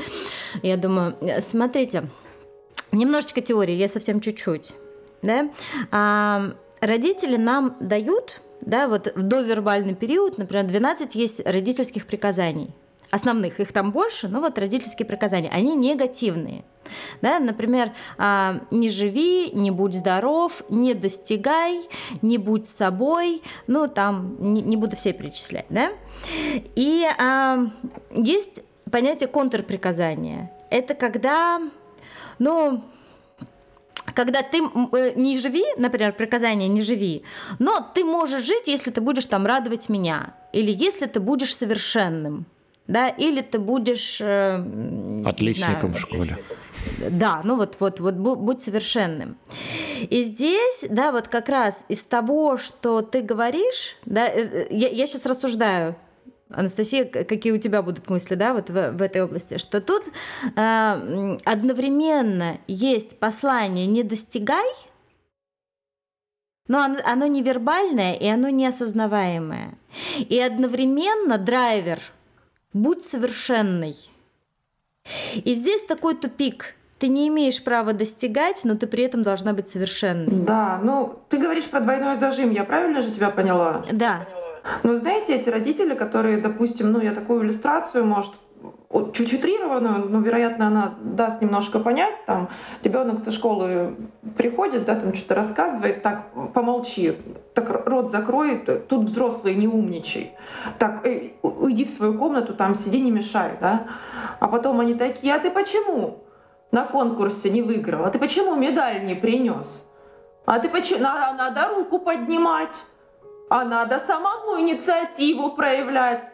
Я думаю, э, смотрите, немножечко теории, я совсем чуть-чуть. Да? А, родители нам дают, да, вот в довербальный период, например, 12 есть родительских приказаний. Основных, их там больше, но вот родительские приказания, они негативные. Да, например, а, не живи, не будь здоров, не достигай, не будь собой, ну там не, не буду все перечислять, да. И а, есть понятие контрприказания. Это когда, ну, когда ты э, не живи, например, приказание не живи, но ты можешь жить, если ты будешь там радовать меня, или если ты будешь совершенным, да, или ты будешь... Э, Отличником знаю, в школе. Да, ну вот, вот, вот будь совершенным. И здесь, да, вот как раз из того, что ты говоришь, да, э, я, я сейчас рассуждаю, Анастасия, какие у тебя будут мысли, да, вот в, в этой области, что тут э, одновременно есть послание «не достигай», но оно, оно невербальное и оно неосознаваемое. И одновременно драйвер «будь совершенный». И здесь такой тупик – ты не имеешь права достигать, но ты при этом должна быть совершенной. Да, ну ты говоришь про двойной зажим, я правильно же тебя поняла? Да. Но знаете, эти родители, которые, допустим, ну я такую иллюстрацию, может, чуть утрированную, но, вероятно, она даст немножко понять. Там ребенок со школы приходит, да, там что-то рассказывает, так, помолчи, так рот закрой, тут взрослый, не умничай. Так, эй, уйди в свою комнату, там сиди, не мешай, да. А потом они такие, а ты почему на конкурсе не выиграл? А ты почему медаль не принес? А ты почему? Надо, надо руку поднимать а надо самому инициативу проявлять.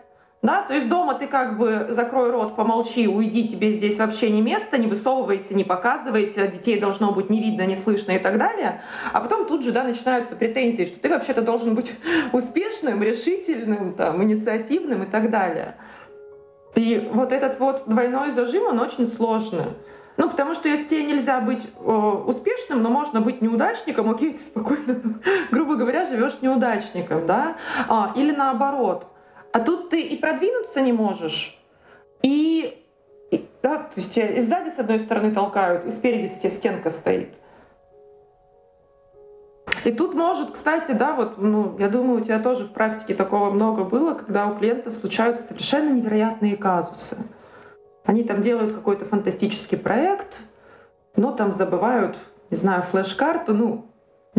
Да, то есть дома ты как бы закрой рот, помолчи, уйди, тебе здесь вообще не место, не высовывайся, не показывайся, детей должно быть не видно, не слышно и так далее. А потом тут же, да, начинаются претензии, что ты вообще-то должен быть успешным, решительным, там, инициативным и так далее. И вот этот вот двойной зажим, он очень сложный. Ну, потому что если тебе нельзя быть э, успешным, но можно быть неудачником, окей, ты спокойно, грубо говоря, живешь неудачником, да? А, или наоборот. А тут ты и продвинуться не можешь, и, и да, то есть тебя и сзади с одной стороны толкают, и спереди стенка стоит. И тут может, кстати, да, вот, ну, я думаю, у тебя тоже в практике такого много было, когда у клиентов случаются совершенно невероятные казусы. Они там делают какой-то фантастический проект, но там забывают, не знаю, флеш-карту, ну,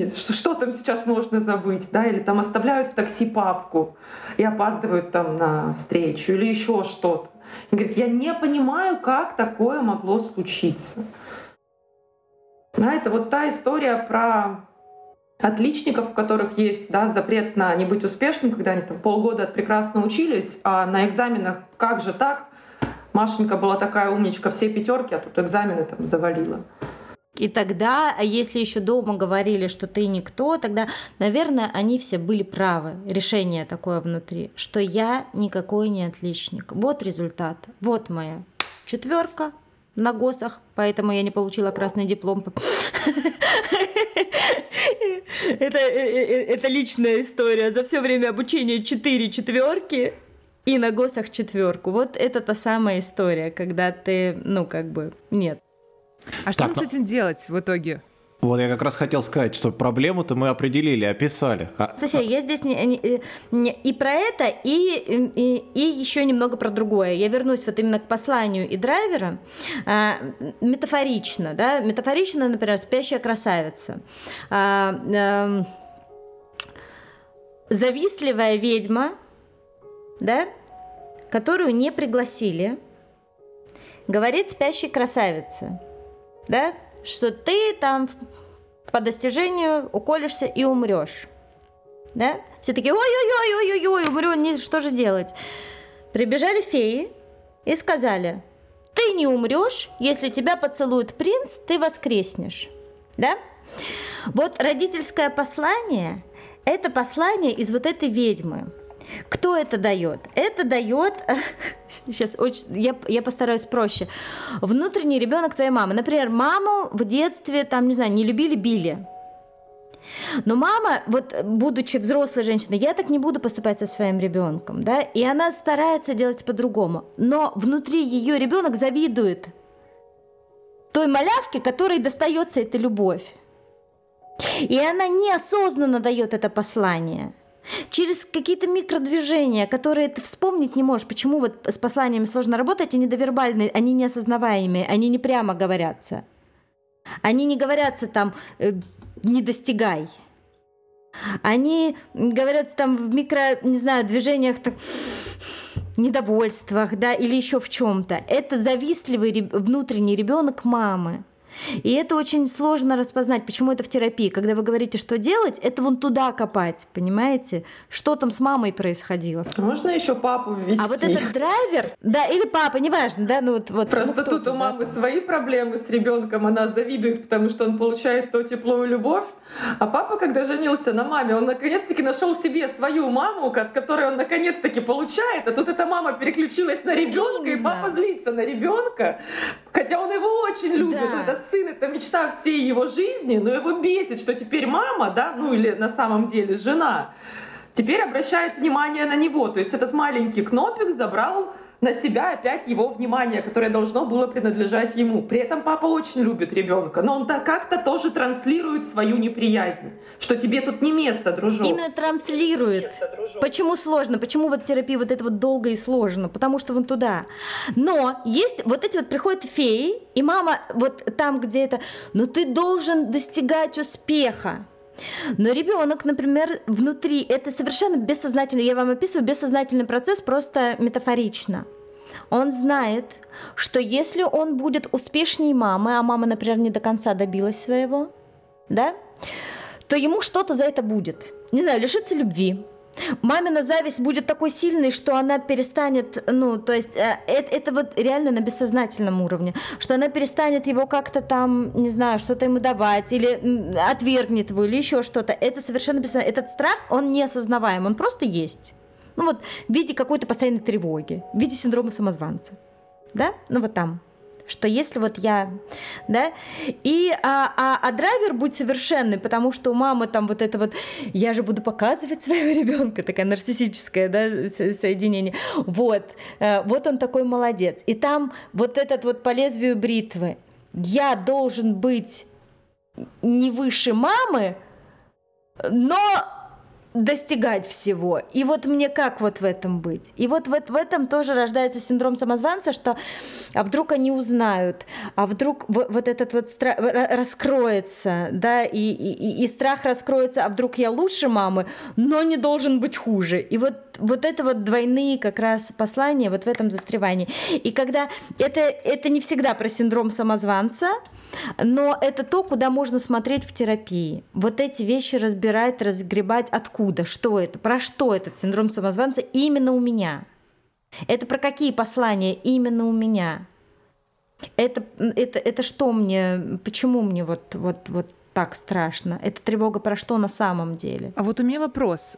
что, что там сейчас можно забыть, да, или там оставляют в такси папку и опаздывают там на встречу, или еще что-то. И говорит, я не понимаю, как такое могло случиться. Да, это вот та история про отличников, у которых есть да, запрет на не быть успешным, когда они там полгода прекрасно учились, а на экзаменах как же так, Машенька была такая умничка, все пятерки, а тут экзамены там завалила. И тогда, а если еще дома говорили, что ты никто, тогда, наверное, они все были правы. Решение такое внутри, что я никакой не отличник. Вот результат, вот моя четверка на ГОСах, поэтому я не получила красный диплом. Это, э, э, это личная история. За все время обучения четыре четверки и на госах четверку. Вот это та самая история, когда ты, ну, как бы, нет. А что так, нам с этим делать в итоге? Вот я как раз хотел сказать, что проблему-то мы определили, описали. А... Слушай, я здесь не, не, не, и про это, и, и, и еще немного про другое. Я вернусь вот именно к посланию и драйвера. А, метафорично, да, метафорично, например, спящая красавица. А, а, завистливая ведьма, да, которую не пригласили, говорит спящей красавице, да, что ты там по достижению уколешься и умрешь. Да? Все такие, ой-ой-ой-ой-ой, умру, что же делать? Прибежали феи и сказали, ты не умрешь, если тебя поцелует принц, ты воскреснешь. Да? Вот родительское послание – это послание из вот этой ведьмы. Кто это дает? Это дает, сейчас очень, я, я постараюсь проще, внутренний ребенок твоей мамы. Например, маму в детстве, там, не знаю, не любили, били. Но мама, вот будучи взрослой женщиной, я так не буду поступать со своим ребенком, да, и она старается делать по-другому. Но внутри ее ребенок завидует той малявке, которой достается эта любовь. И она неосознанно дает это послание через какие-то микродвижения, которые ты вспомнить не можешь. Почему вот с посланиями сложно работать, они довербальные, они неосознаваемые, они не прямо говорятся. Они не говорятся там э, «не достигай». Они говорят там в микро, не знаю, движениях так, недовольствах, да, или еще в чем-то. Это завистливый внутренний ребенок мамы. И это очень сложно распознать. Почему это в терапии? Когда вы говорите, что делать, это вон туда копать, понимаете? Что там с мамой происходило? Можно еще папу ввести. А вот этот драйвер, да, или папа, неважно, да, ну вот. вот Просто ну, тут у мамы да, свои проблемы с ребенком, она завидует, потому что он получает то тепло и любовь. А папа, когда женился на маме, он наконец-таки нашел себе свою маму, от которой он наконец-таки получает, а тут эта мама переключилась на ребенка, и папа злится на ребенка, хотя он его очень любит. Да. Это сын, это мечта всей его жизни, но его бесит, что теперь мама, да, ну или на самом деле жена, теперь обращает внимание на него. То есть этот маленький кнопик забрал на себя опять его внимание, которое должно было принадлежать ему. При этом папа очень любит ребенка, но он так как-то тоже транслирует свою неприязнь, что тебе тут не место, дружок. Именно транслирует. Место, Почему сложно? Почему вот терапия вот это вот долго и сложно? Потому что вон туда. Но есть вот эти вот приходят феи, и мама вот там, где это, но ты должен достигать успеха. Но ребенок, например, внутри, это совершенно бессознательно, я вам описываю бессознательный процесс просто метафорично. Он знает, что если он будет успешней мамы, а мама, например, не до конца добилась своего, да, то ему что-то за это будет. Не знаю, лишиться любви, Мамина зависть будет такой сильной, что она перестанет, ну, то есть э, это, это вот реально на бессознательном уровне, что она перестанет его как-то там, не знаю, что-то ему давать, или отвергнет его, или еще что-то. Это совершенно бессознательно. Этот страх, он неосознаваем, он просто есть. Ну вот в виде какой-то постоянной тревоги, в виде синдрома самозванца. Да? Ну вот там что если вот я, да, и, а, а, а драйвер будет совершенный, потому что у мамы там вот это вот, я же буду показывать своего ребенка, такая нарциссическое, да, соединение, вот, э, вот он такой молодец, и там вот этот вот по лезвию бритвы, я должен быть не выше мамы, но достигать всего. И вот мне как вот в этом быть? И вот, вот в этом тоже рождается синдром самозванца, что а вдруг они узнают, а вдруг вот, вот этот вот страх раскроется, да, и, и, и страх раскроется, а вдруг я лучше мамы, но не должен быть хуже. И вот, вот это вот двойные как раз послания вот в этом застревании. И когда это, это не всегда про синдром самозванца, но это то, куда можно смотреть в терапии. Вот эти вещи разбирать, разгребать, откуда, что это, про что этот синдром самозванца именно у меня. Это про какие послания именно у меня. Это, это, это что мне, почему мне вот, вот, вот так страшно? Это тревога про что на самом деле? А вот у меня вопрос.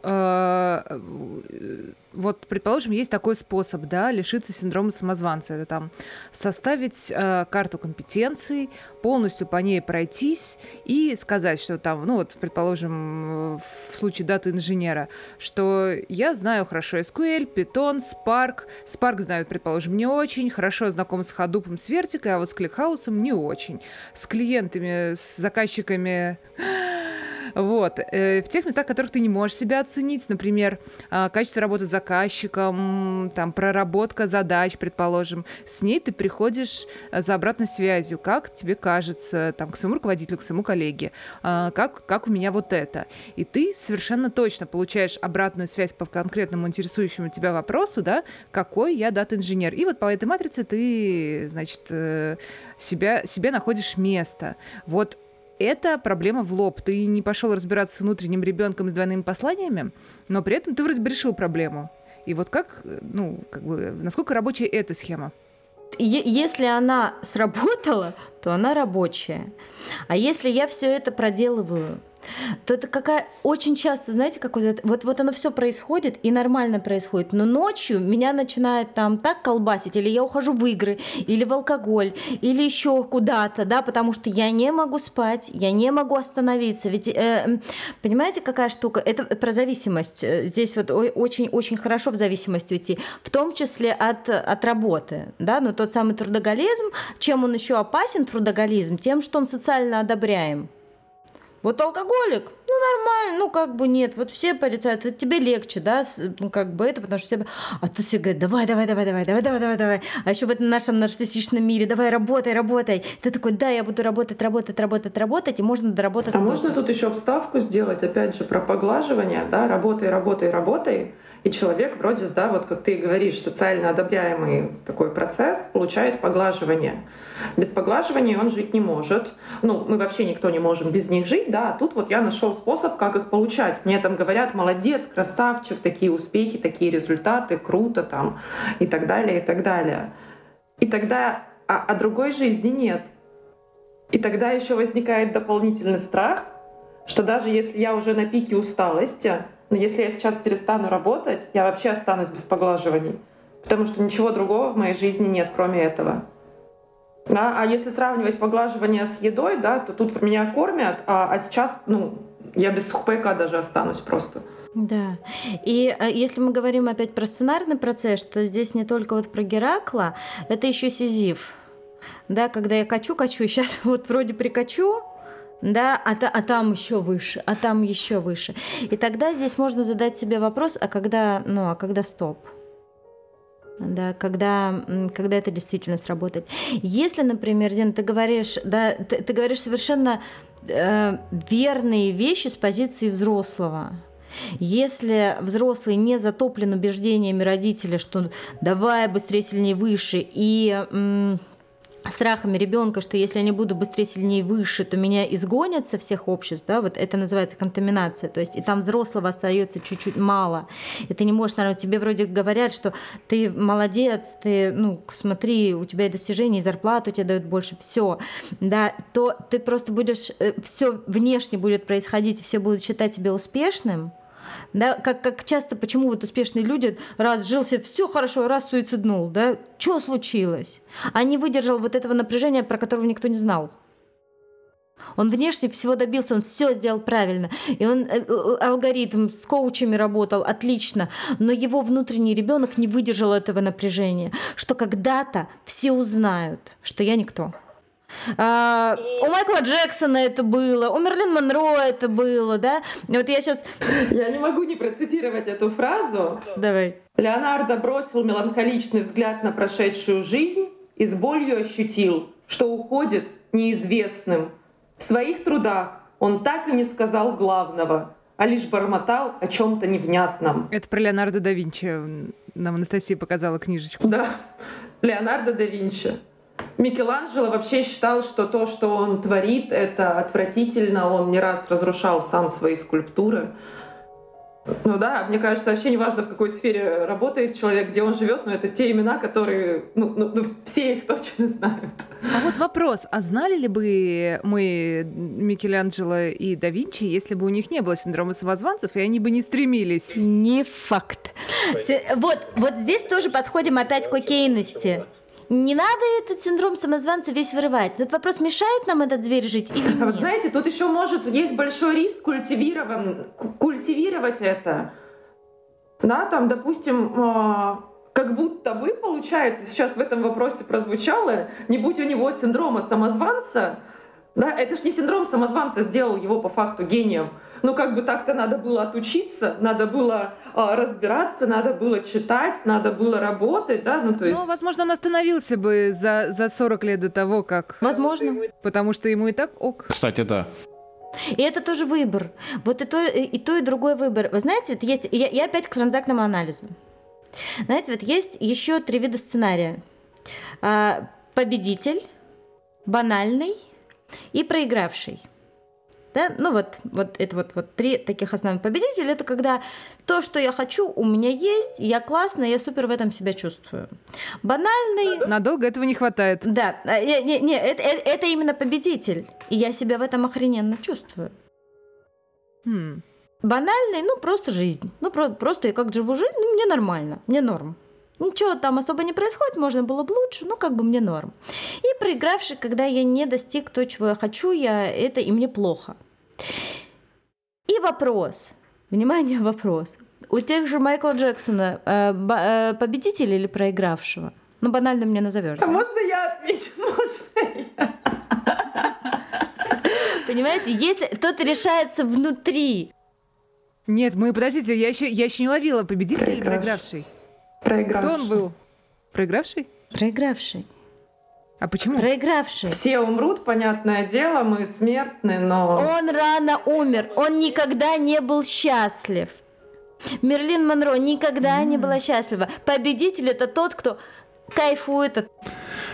Вот, предположим, есть такой способ, да, лишиться синдрома самозванца. Это там составить э, карту компетенций, полностью по ней пройтись и сказать, что там, ну вот, предположим, в случае даты инженера, что я знаю хорошо SQL, Python, Spark. Spark знают, предположим, не очень, хорошо знаком с Hadoop, с Vertica, а вот с ClickHouse не очень. С клиентами, с заказчиками вот. Э, в тех местах, в которых ты не можешь себя оценить, например, а, качество работы с заказчиком, там, проработка задач, предположим, с ней ты приходишь э, за обратной связью, как тебе кажется, там, к своему руководителю, к своему коллеге, а, как, как у меня вот это. И ты совершенно точно получаешь обратную связь по конкретному интересующему тебя вопросу, да, какой я дата-инженер. И вот по этой матрице ты, значит, э, себя, себе находишь место. Вот это проблема в лоб. Ты не пошел разбираться с внутренним ребенком с двойными посланиями, но при этом ты вроде бы решил проблему. И вот как, ну, как бы, насколько рабочая эта схема? Если она сработала, то она рабочая. А если я все это проделываю то это какая очень часто, знаете, как вот, вот, вот оно все происходит и нормально происходит, но ночью меня начинает там так колбасить, или я ухожу в игры, или в алкоголь, или еще куда-то, да, потому что я не могу спать, я не могу остановиться, ведь э, понимаете, какая штука? Это про зависимость. Здесь вот очень-очень хорошо в зависимость уйти, в том числе от, от работы, да, но тот самый трудоголизм, чем он еще опасен, трудоголизм, тем, что он социально одобряем. Вот алкоголик, ну нормально, ну как бы нет, вот все порицают, это тебе легче, да, ну как бы это, потому что все, а тут все говорят, давай, давай, давай, давай, давай, давай, давай, давай, а еще в этом нашем нарциссичном мире, давай, работай, работай, ты такой, да, я буду работать, работать, работать, работать, и можно доработать. А можно тут еще вставку сделать, опять же, про поглаживание, да, работай, работай, работай, и человек вроде, да, вот как ты говоришь, социально одобряемый такой процесс получает поглаживание. Без поглаживания он жить не может. Ну, мы вообще никто не можем без них жить, да, а тут вот я нашел способ, как их получать. Мне там говорят, молодец, красавчик, такие успехи, такие результаты, круто там, и так далее, и так далее. И тогда, а, а другой жизни нет. И тогда еще возникает дополнительный страх, что даже если я уже на пике усталости, но если я сейчас перестану работать, я вообще останусь без поглаживаний. Потому что ничего другого в моей жизни нет, кроме этого. Да? А если сравнивать поглаживание с едой, да, то тут меня кормят, а, а сейчас ну, я без сухпайка даже останусь просто. Да. И а, если мы говорим опять про сценарный процесс, что здесь не только вот про Геракла, это еще Сизиф. Да, когда я качу-качу, сейчас вот вроде прикачу, да, а, та, а там еще выше, а там еще выше. И тогда здесь можно задать себе вопрос, а когда, ну, а когда стоп? да, когда, когда это действительно сработает. Если, например, Дин, ты говоришь, да, ты, ты говоришь совершенно э, верные вещи с позиции взрослого. Если взрослый не затоплен убеждениями родителя, что давай быстрее, сильнее, выше, и страхами ребенка, что если я не буду быстрее, сильнее, выше, то меня изгонят со всех обществ, да, вот это называется контаминация, то есть и там взрослого остается чуть-чуть мало, и ты не можешь, наверное, тебе вроде говорят, что ты молодец, ты, ну, смотри, у тебя и достижения, и зарплату тебе дают больше, все, да, то ты просто будешь, э, все внешне будет происходить, все будут считать тебя успешным, да, как, как часто, почему вот успешные люди, раз жился все хорошо, раз суициднул, да, что случилось? А не выдержал вот этого напряжения, про которого никто не знал. Он внешне всего добился, он все сделал правильно. И он э, э, алгоритм с коучами работал отлично, но его внутренний ребенок не выдержал этого напряжения, что когда-то все узнают, что я никто. А, у Майкла Джексона это было, у Мерлин Монро это было, да? Вот я сейчас... Я не могу не процитировать эту фразу. Давай. Леонардо бросил меланхоличный взгляд на прошедшую жизнь и с болью ощутил, что уходит неизвестным. В своих трудах он так и не сказал главного, а лишь бормотал о чем-то невнятном. Это про Леонардо да Винчи. Нам Анастасия показала книжечку. Да, Леонардо да Винчи. Микеланджело вообще считал, что то, что он творит, это отвратительно. Он не раз разрушал сам свои скульптуры. Ну да, мне кажется, вообще не важно, в какой сфере работает человек, где он живет, но это те имена, которые, ну, ну, ну все их точно знают. А вот вопрос, а знали ли бы мы Микеланджело и да Винчи, если бы у них не было синдрома самозванцев, и они бы не стремились? Не факт. Вот, вот здесь тоже подходим опять к окейности. Не надо этот синдром самозванца весь вырывать. Этот вопрос мешает нам этот зверь жить или нет? А вот знаете, тут еще может есть большой риск культивирован, культивировать это. Да, там, допустим, а, как будто бы, получается, сейчас в этом вопросе прозвучало, не будь у него синдрома самозванца, да, это ж не синдром самозванца сделал его по факту гением. Ну, как бы так-то надо было отучиться, надо было э, разбираться, надо было читать, надо было работать, да, ну, то есть... Ну, возможно, он остановился бы за, за 40 лет до того, как... Возможно. Потому что ему и так ок. Кстати, да. И это тоже выбор. Вот и то, и то, и другой выбор. Вы знаете, это есть... Я, я опять к транзактному анализу. Знаете, вот есть еще три вида сценария. А, победитель, банальный и проигравший. Да? Ну вот, вот это вот, вот три таких основных победителя. Это когда то, что я хочу, у меня есть, я классная, я супер в этом себя чувствую. Банальный... Надолго этого не хватает. Да, не, не, не это, это, это именно победитель. И я себя в этом охрененно чувствую. Хм. Банальный, ну, просто жизнь. Ну, про- просто я как живу жизнь, ну, мне нормально, мне норм. Ничего там особо не происходит, можно было бы лучше, ну, как бы мне норм. И проигравший, когда я не достиг то, чего я хочу, я это и мне плохо. И вопрос, внимание, вопрос. У тех же Майкла Джексона э, э, победителя или проигравшего? Ну, банально мне назовешь. А можно я отвечу? Можно я? Понимаете, если тот решается внутри, Нет, мы, подождите, я еще, я еще не ловила победителя или Проигравший. Проигравший. Кто он был? Проигравший? проигравший, А почему? проигравший. Все умрут, понятное дело, мы смертны, но... Он рано умер, он никогда не был счастлив. Мерлин Монро никогда не была счастлива. Победитель это тот, кто кайфует от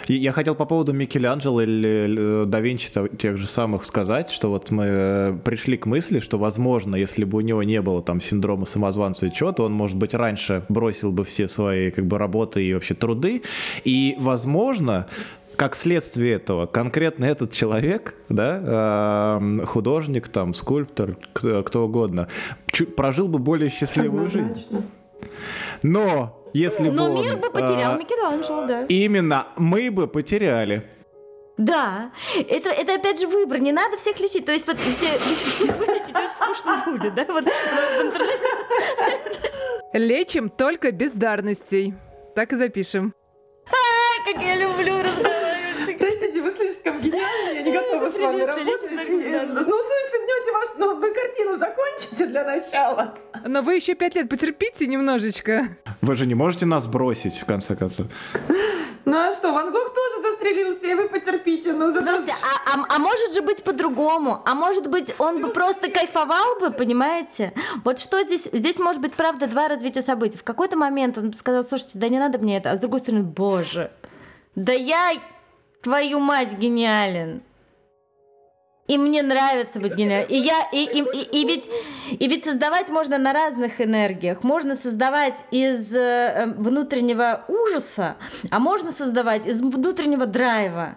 И Я хотел по поводу Микеланджело или э, да Винчи тех же самых сказать, что вот мы э, пришли к мысли, что, возможно, если бы у него не было там синдрома самозванца и чего-то, он, может быть, раньше бросил бы все свои как бы работы и вообще труды, и, возможно, как следствие этого, конкретно этот человек, да, эм, художник, там, скульптор, кто, кто угодно, прожил бы более счастливую жизнь. Однозначно. Но если бы Но он, мир бы потерял э, Микеланджело, да. Именно мы бы потеряли. Да, это, это опять же выбор, не надо всех лечить. То есть вот все, всех вылечить очень скучно будет, да? Вот в интернете Лечим только бездарностей. Так и запишем. как я люблю разговаривать. Простите, вы слишком гениальны, я не готова с вами работать. бездарно. Ну, суициднете ваш... Ну, вы картину закончите для начала. Но вы еще пять лет потерпите немножечко. Вы же не можете нас бросить, в конце концов. Ну а что, Ван Гог тоже застрелился, и вы потерпите, ну зато... Слушайте, а, а- а может же быть по-другому? А может быть, он бы просто кайфовал бы, понимаете? Вот что здесь? Здесь может быть, правда, два развития событий. В какой-то момент он бы сказал, слушайте, да не надо мне это. А с другой стороны, боже, да я, твою мать, гениален. И мне нравится быть гениальным. И я, и, и, и, и ведь, и ведь создавать можно на разных энергиях. Можно создавать из э, внутреннего ужаса, а можно создавать из внутреннего драйва.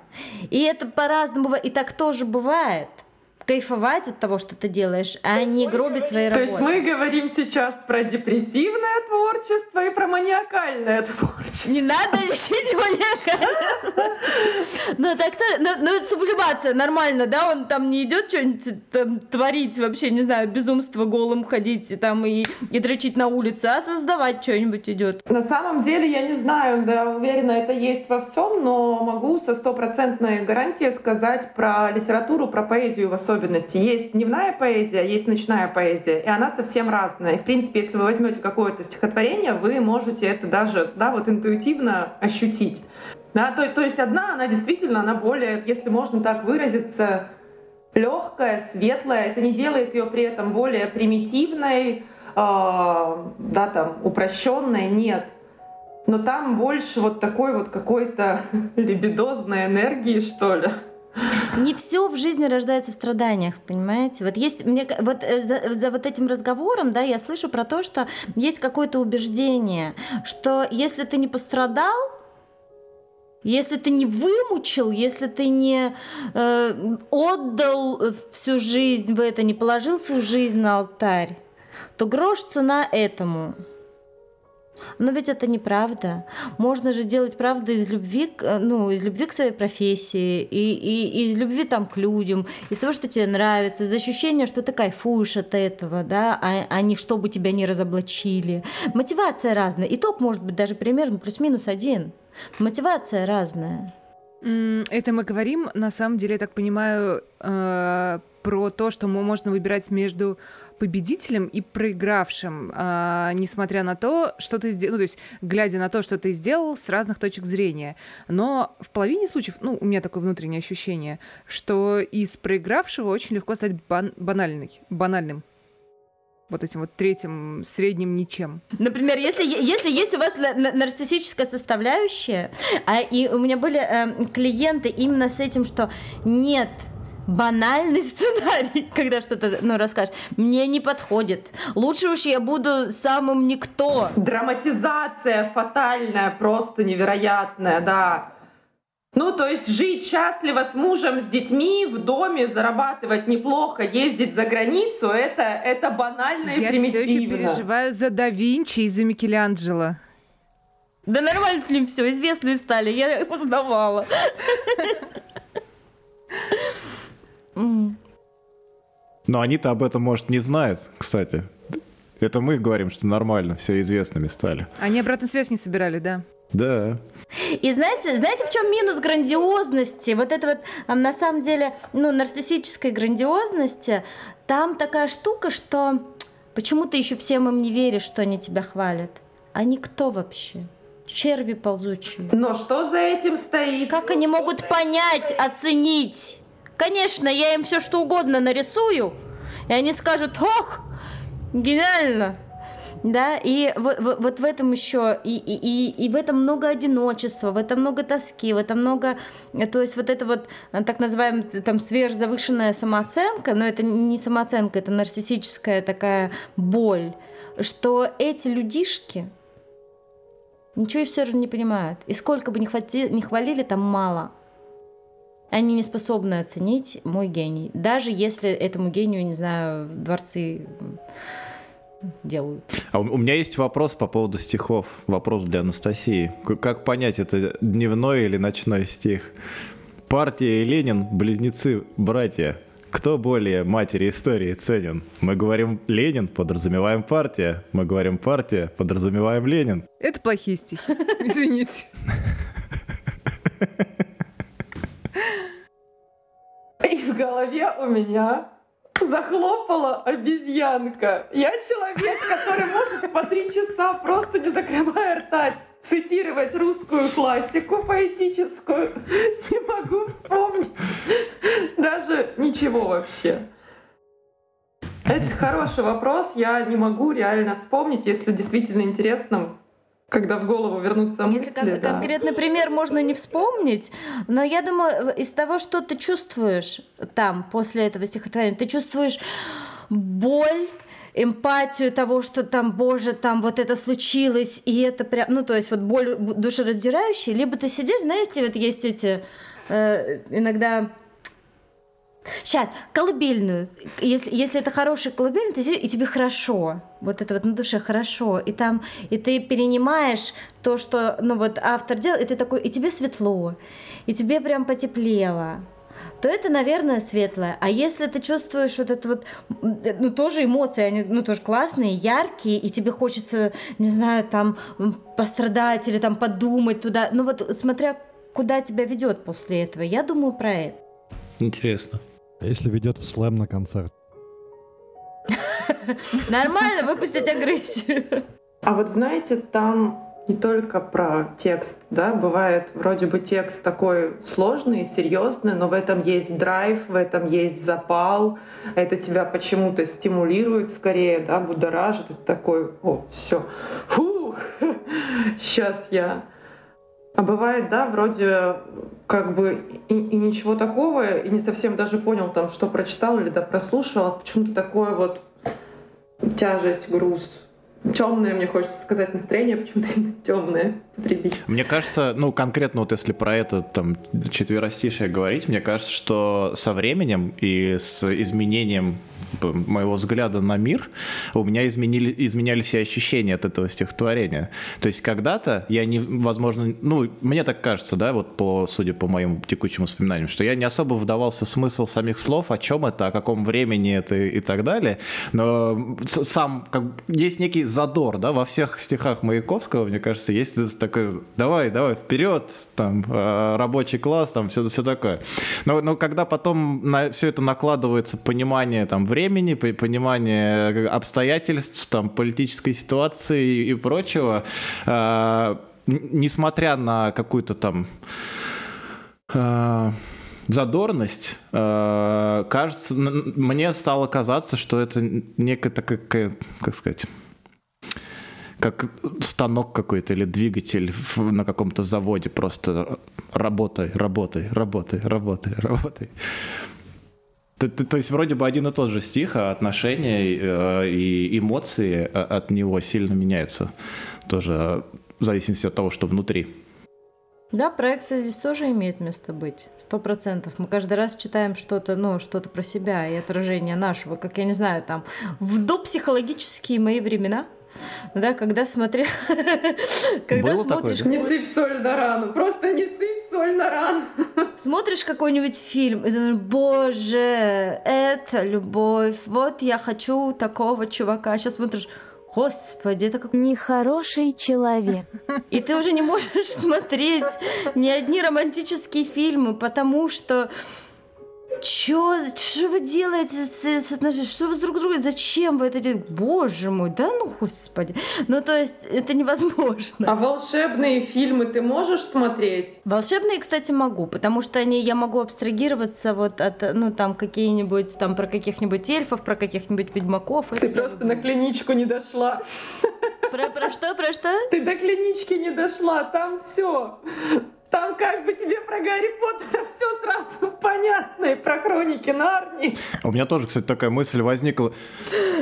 И это по-разному. И так тоже бывает. Кайфовать от того, что ты делаешь, а не гробить свои То работы. есть мы говорим сейчас про депрессивное творчество и про маниакальное творчество. Не надо лечить маньяка. Ну так то, ну, ну сублимация, нормально, да? Он там не идет что-нибудь творить вообще, не знаю, безумство голым ходить и там и дрочить на улице, а создавать что-нибудь идет. На самом деле, я не знаю, да, уверена, это есть во всем, но могу со стопроцентной гарантией сказать про литературу, про поэзию в особенности. Есть дневная поэзия, есть ночная поэзия, и она совсем разная. И, в принципе, если вы возьмете какое-то стихотворение, вы можете это даже, да, вот интуитивно ощутить. Да, то, то есть одна, она действительно, она более, если можно так выразиться, легкая, светлая. Это не делает ее при этом более примитивной, э, да, там, упрощенной, нет. Но там больше вот такой вот какой-то либидозной энергии, что ли. Не все в жизни рождается в страданиях, понимаете? Вот есть мне вот э, за, за вот этим разговором, да, я слышу про то, что есть какое-то убеждение, что если ты не пострадал, если ты не вымучил, если ты не э, отдал всю жизнь в это, не положил свою жизнь на алтарь, то грош цена этому. Но ведь это неправда. Можно же делать правду из любви, э, ну, из любви к своей профессии, и, и- и из любви там к людям, из того, что тебе нравится, из ощущения, что ты кайфуешь от этого, да, а, а не чтобы тебя не разоблачили. Мотивация разная. Итог может быть даже примерно плюс-минус один. Мотивация разная. Это мы говорим, на самом деле, я так понимаю, э, про то, что мы можно выбирать между победителем и проигравшим, а, несмотря на то, что ты сделал, ну, то есть, глядя на то, что ты сделал с разных точек зрения. Но в половине случаев, ну, у меня такое внутреннее ощущение, что из проигравшего очень легко стать бан- банальный, банальным. Вот этим вот третьим, средним ничем. Например, если, если есть у вас на- на- нарциссическая составляющая, а, и у меня были э, клиенты именно с этим, что нет, банальный сценарий, когда что-то ну, расскажешь, мне не подходит. Лучше уж я буду самым никто. Драматизация фатальная, просто невероятная, да. Ну, то есть жить счастливо с мужем, с детьми, в доме, зарабатывать неплохо, ездить за границу, это, это банально и Я примитивно. все еще переживаю за да Винчи и за Микеланджело. Да нормально с ним все, известные стали, я узнавала. Но они-то об этом, может, не знают, кстати. Это мы говорим, что нормально, все известными стали. Они обратную связь не собирали, да. Да. И знаете, знаете, в чем минус грандиозности? Вот это вот, а, на самом деле, ну, нарциссической грандиозности, там такая штука, что почему ты еще всем им не веришь, что они тебя хвалят? Они кто вообще? Черви ползучие. Но что за этим стоит? Как они могут понять, оценить? Конечно, я им все что угодно нарисую, и они скажут, ох, гениально. Да, и вот, вот- в этом еще, и, и, и, и в этом много одиночества, в этом много тоски, в этом много, то есть вот это вот э, так называемая там сверхзавышенная самооценка, но это не самооценка, это нарциссическая такая боль, что эти людишки ничего все равно не понимают. И сколько бы ни, хвати- ни хвалили, там мало. Они не способны оценить мой гений. Даже если этому гению, не знаю, дворцы делают. А у у меня есть вопрос по поводу стихов. Вопрос для Анастасии. Как понять, это дневной или ночной стих? Партия и Ленин – близнецы, братья. Кто более матери истории ценен? Мы говорим Ленин, подразумеваем партия. Мы говорим партия, подразумеваем Ленин. Это плохие стихи. Извините. И в голове у меня захлопала обезьянка. Я человек, который может по три часа просто не закрывая рта цитировать русскую классику поэтическую. Не могу вспомнить даже ничего вообще. Это хороший вопрос. Я не могу реально вспомнить, если действительно интересно, когда в голову вернутся мысли. Если кон- да. конкретный пример можно не вспомнить, но я думаю, из того, что ты чувствуешь там после этого стихотворения, ты чувствуешь боль, эмпатию того, что там, боже, там вот это случилось, и это прям, ну, то есть вот боль душераздирающая, либо ты сидишь, знаете, вот есть эти э, иногда Сейчас, колыбельную. Если, если это хорошая колыбельная, ты и тебе хорошо. Вот это вот на душе хорошо. И там, и ты перенимаешь то, что, ну вот автор делал, и ты такой, и тебе светло, и тебе прям потеплело то это, наверное, светлое. А если ты чувствуешь вот это вот, ну, тоже эмоции, они, ну, тоже классные, яркие, и тебе хочется, не знаю, там, пострадать или там подумать туда, ну, вот смотря куда тебя ведет после этого, я думаю про это. Интересно. А Если ведет в слэм на концерт. Нормально выпустить агрессию. А вот знаете, там не только про текст, да, бывает вроде бы текст такой сложный, серьезный, но в этом есть драйв, в этом есть запал, это тебя почему-то стимулирует скорее, да, будоражит, ты такой, о, все, фух, сейчас я а бывает, да, вроде как бы и, и ничего такого, и не совсем даже понял там, что прочитал или да прослушал, а почему-то такое вот тяжесть, груз. Темное, мне хочется сказать, настроение почему-то темное потребить. Мне кажется, ну, конкретно вот если про это там четверостишее говорить, мне кажется, что со временем и с изменением моего взгляда на мир у меня изменили, изменялись и ощущения от этого стихотворения. То есть когда-то я не, возможно, ну, мне так кажется, да, вот по, судя по моим текущим воспоминаниям, что я не особо вдавался в смысл самих слов, о чем это, о каком времени это и так далее, но сам, как, есть некий задор, да, во всех стихах Маяковского, мне кажется, есть такой, давай, давай, вперед, там, э, рабочий класс, там, все, все такое. Но, но когда потом на все это накладывается понимание, там, времени, по- понимание обстоятельств, там, политической ситуации и, прочего, э, несмотря на какую-то там э, задорность, э, кажется, мне стало казаться, что это некая такая, как сказать, как станок какой-то или двигатель в- на каком-то заводе просто работай, работай, работай, работай, работай. То, то- то есть вроде бы один и тот же стих, а отношения э, и эмоции э, от него сильно меняются. Тоже в зависимости от того, что внутри. Да, проекция здесь тоже имеет место быть, сто процентов. Мы каждый раз читаем что-то, ну, что-то про себя и отражение нашего, как я не знаю, там, в допсихологические мои времена, да, когда смотрел, когда Было смотришь, такое, Не сыпь соль на рану, просто не сыпь соль на рану. смотришь какой-нибудь фильм и думаешь, боже, это любовь, вот я хочу такого чувака. Сейчас смотришь, Господи, это как... Нехороший человек. И ты уже не можешь смотреть ни одни романтические фильмы, потому что Чё, что вы делаете с, с отношениями? Что вы с друг другом? Зачем вы это делаете? Боже мой, да ну господи. Ну то есть это невозможно. А волшебные фильмы ты можешь смотреть? Волшебные, кстати, могу, потому что они, я могу абстрагироваться вот от, ну, там, какие-нибудь, там, про каких-нибудь эльфов, про каких-нибудь ведьмаков. Ты просто на клиничку не дошла. Про, про что, про что? Ты до клинички не дошла, там все. Там как бы тебе про Гарри Поттера все сразу понятно, и про хроники Нарнии. У меня тоже, кстати, такая мысль возникла.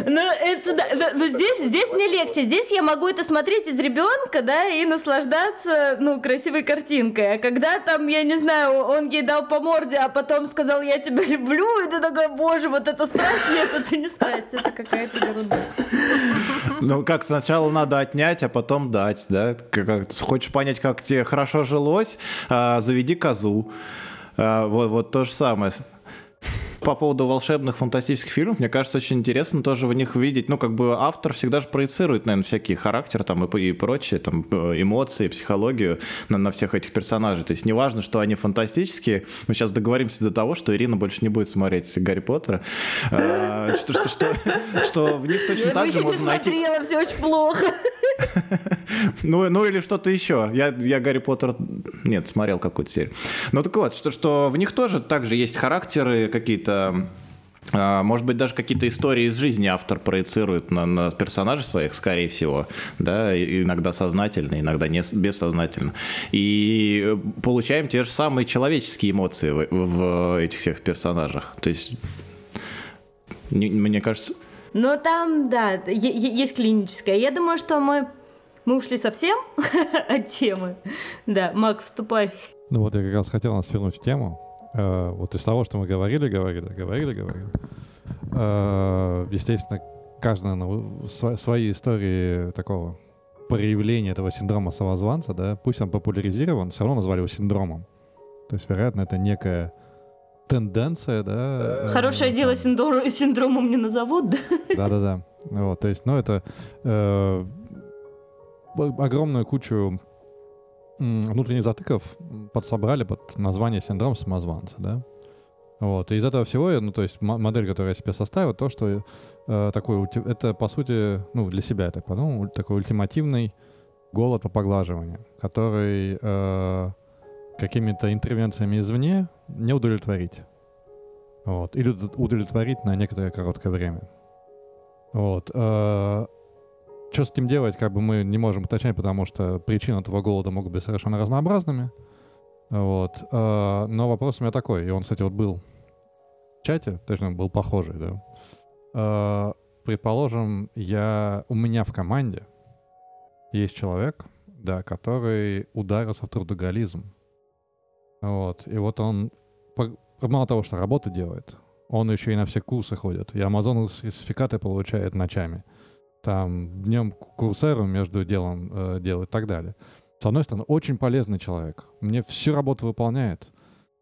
Ну, это да, да, но здесь, здесь мне легче. Здесь я могу это смотреть из ребенка, да, и наслаждаться, ну, красивой картинкой. А когда там, я не знаю, он ей дал по морде, а потом сказал, я тебя люблю, и ты такой, боже, вот это страсть, нет, это не страсть, это какая-то ерунда. Ну, как сначала надо отнять, а потом дать, да? Как- хочешь понять, как тебе хорошо жилось, а, заведи козу. А, вот, вот то же самое. По поводу волшебных фантастических фильмов, мне кажется, очень интересно тоже в них видеть, ну, как бы автор всегда же проецирует, наверное, всякие характеры там и, и прочие, там, э, эмоции, психологию на, на всех этих персонажей. То есть неважно, что они фантастические, мы сейчас договоримся до того, что Ирина больше не будет смотреть Гарри Поттера, а, что, что, что, что в них точно Я так же можно найти... смотрела, все очень плохо. Ну, ну или что-то еще. Я, я Гарри Поттер... Нет, смотрел какую-то серию. Ну так вот, что, что в них тоже также есть характеры какие-то... а, Может быть, даже какие-то истории из жизни автор проецирует на, на персонажей своих, скорее всего, да, иногда сознательно, иногда не, бессознательно. И получаем те же самые человеческие эмоции в, в этих всех персонажах. То есть, не- мне кажется, Но там, да, есть клиническое. Я думаю, что мы, мы ушли совсем от темы. Да, Мак, вступай. Ну вот я как раз хотел нас вернуть в тему. Э, вот из того, что мы говорили, говорили, говорили, говорили. Э, естественно, наверное, сво- свои истории такого проявления этого синдрома самозванца, да, пусть он популяризирован, все равно назвали его синдромом. То есть, вероятно, это некая тенденция, да. э, Хорошее дело там, синдор- синдромом не назовут, да? Да-да-да. Вот, то есть, ну, это э, огромную кучу внутренних затыков подсобрали под название синдром самозванца, да. Вот, и из этого всего, ну, то есть модель, которую я себе составил, то, что э, такой, это, по сути, ну, для себя, я так подумал, уль- такой ультимативный голод по поглаживанию, который э, какими-то интервенциями извне не удовлетворить. Вот. Или уд- удовлетворить на некоторое короткое время. Вот. Что с этим делать, как бы мы не можем уточнять, потому что причины этого голода могут быть совершенно разнообразными. Вот. Э, Но вопрос у меня такой, и он, кстати, вот был в чате, точно был похожий, да. Э, Предположим, я, у меня в команде есть человек, да, который ударился в трудоголизм. Вот. И вот он, мало того, что работу делает, он еще и на все курсы ходит. И Amazon сертификаты получает ночами. Там днем курсеру между делом э, делает и так далее. С одной стороны, очень полезный человек. Мне всю работу выполняет.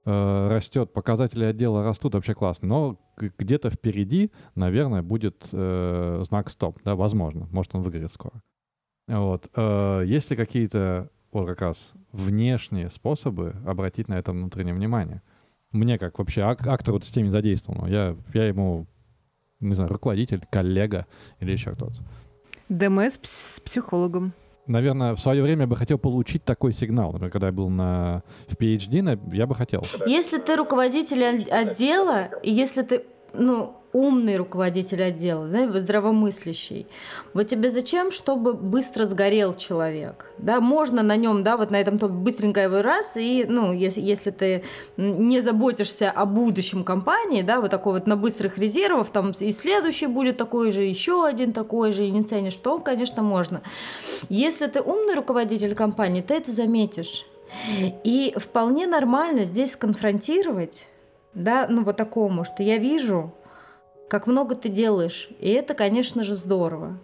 э, растет, показатели отдела растут, вообще классно. Но где-то впереди, наверное, будет э, знак стоп. Да, возможно. Может, он выгорит скоро. Вот. Э, есть ли какие-то вот как раз внешние способы обратить на это внутреннее внимание? Мне как вообще ак- актор вот с теми задействован. Я, я ему, не знаю, руководитель, коллега или еще кто-то. ДМС с психологом. Наверное, в свое время я бы хотел получить такой сигнал. Например, когда я был на, в PhD, на- я бы хотел. Если ты руководитель от- отдела, и если ты ну, умный руководитель отдела, да, здравомыслящий, вот тебе зачем, чтобы быстро сгорел человек? Да, можно на нем, да, вот на этом то быстренько его раз, и, ну, если, если ты не заботишься о будущем компании, да, вот такой вот на быстрых резервов, там и следующий будет такой же, еще один такой же, и не ценишь, то, конечно, можно. Если ты умный руководитель компании, ты это заметишь. И вполне нормально здесь конфронтировать, да, ну вот такому, что я вижу, как много ты делаешь, и это, конечно же, здорово.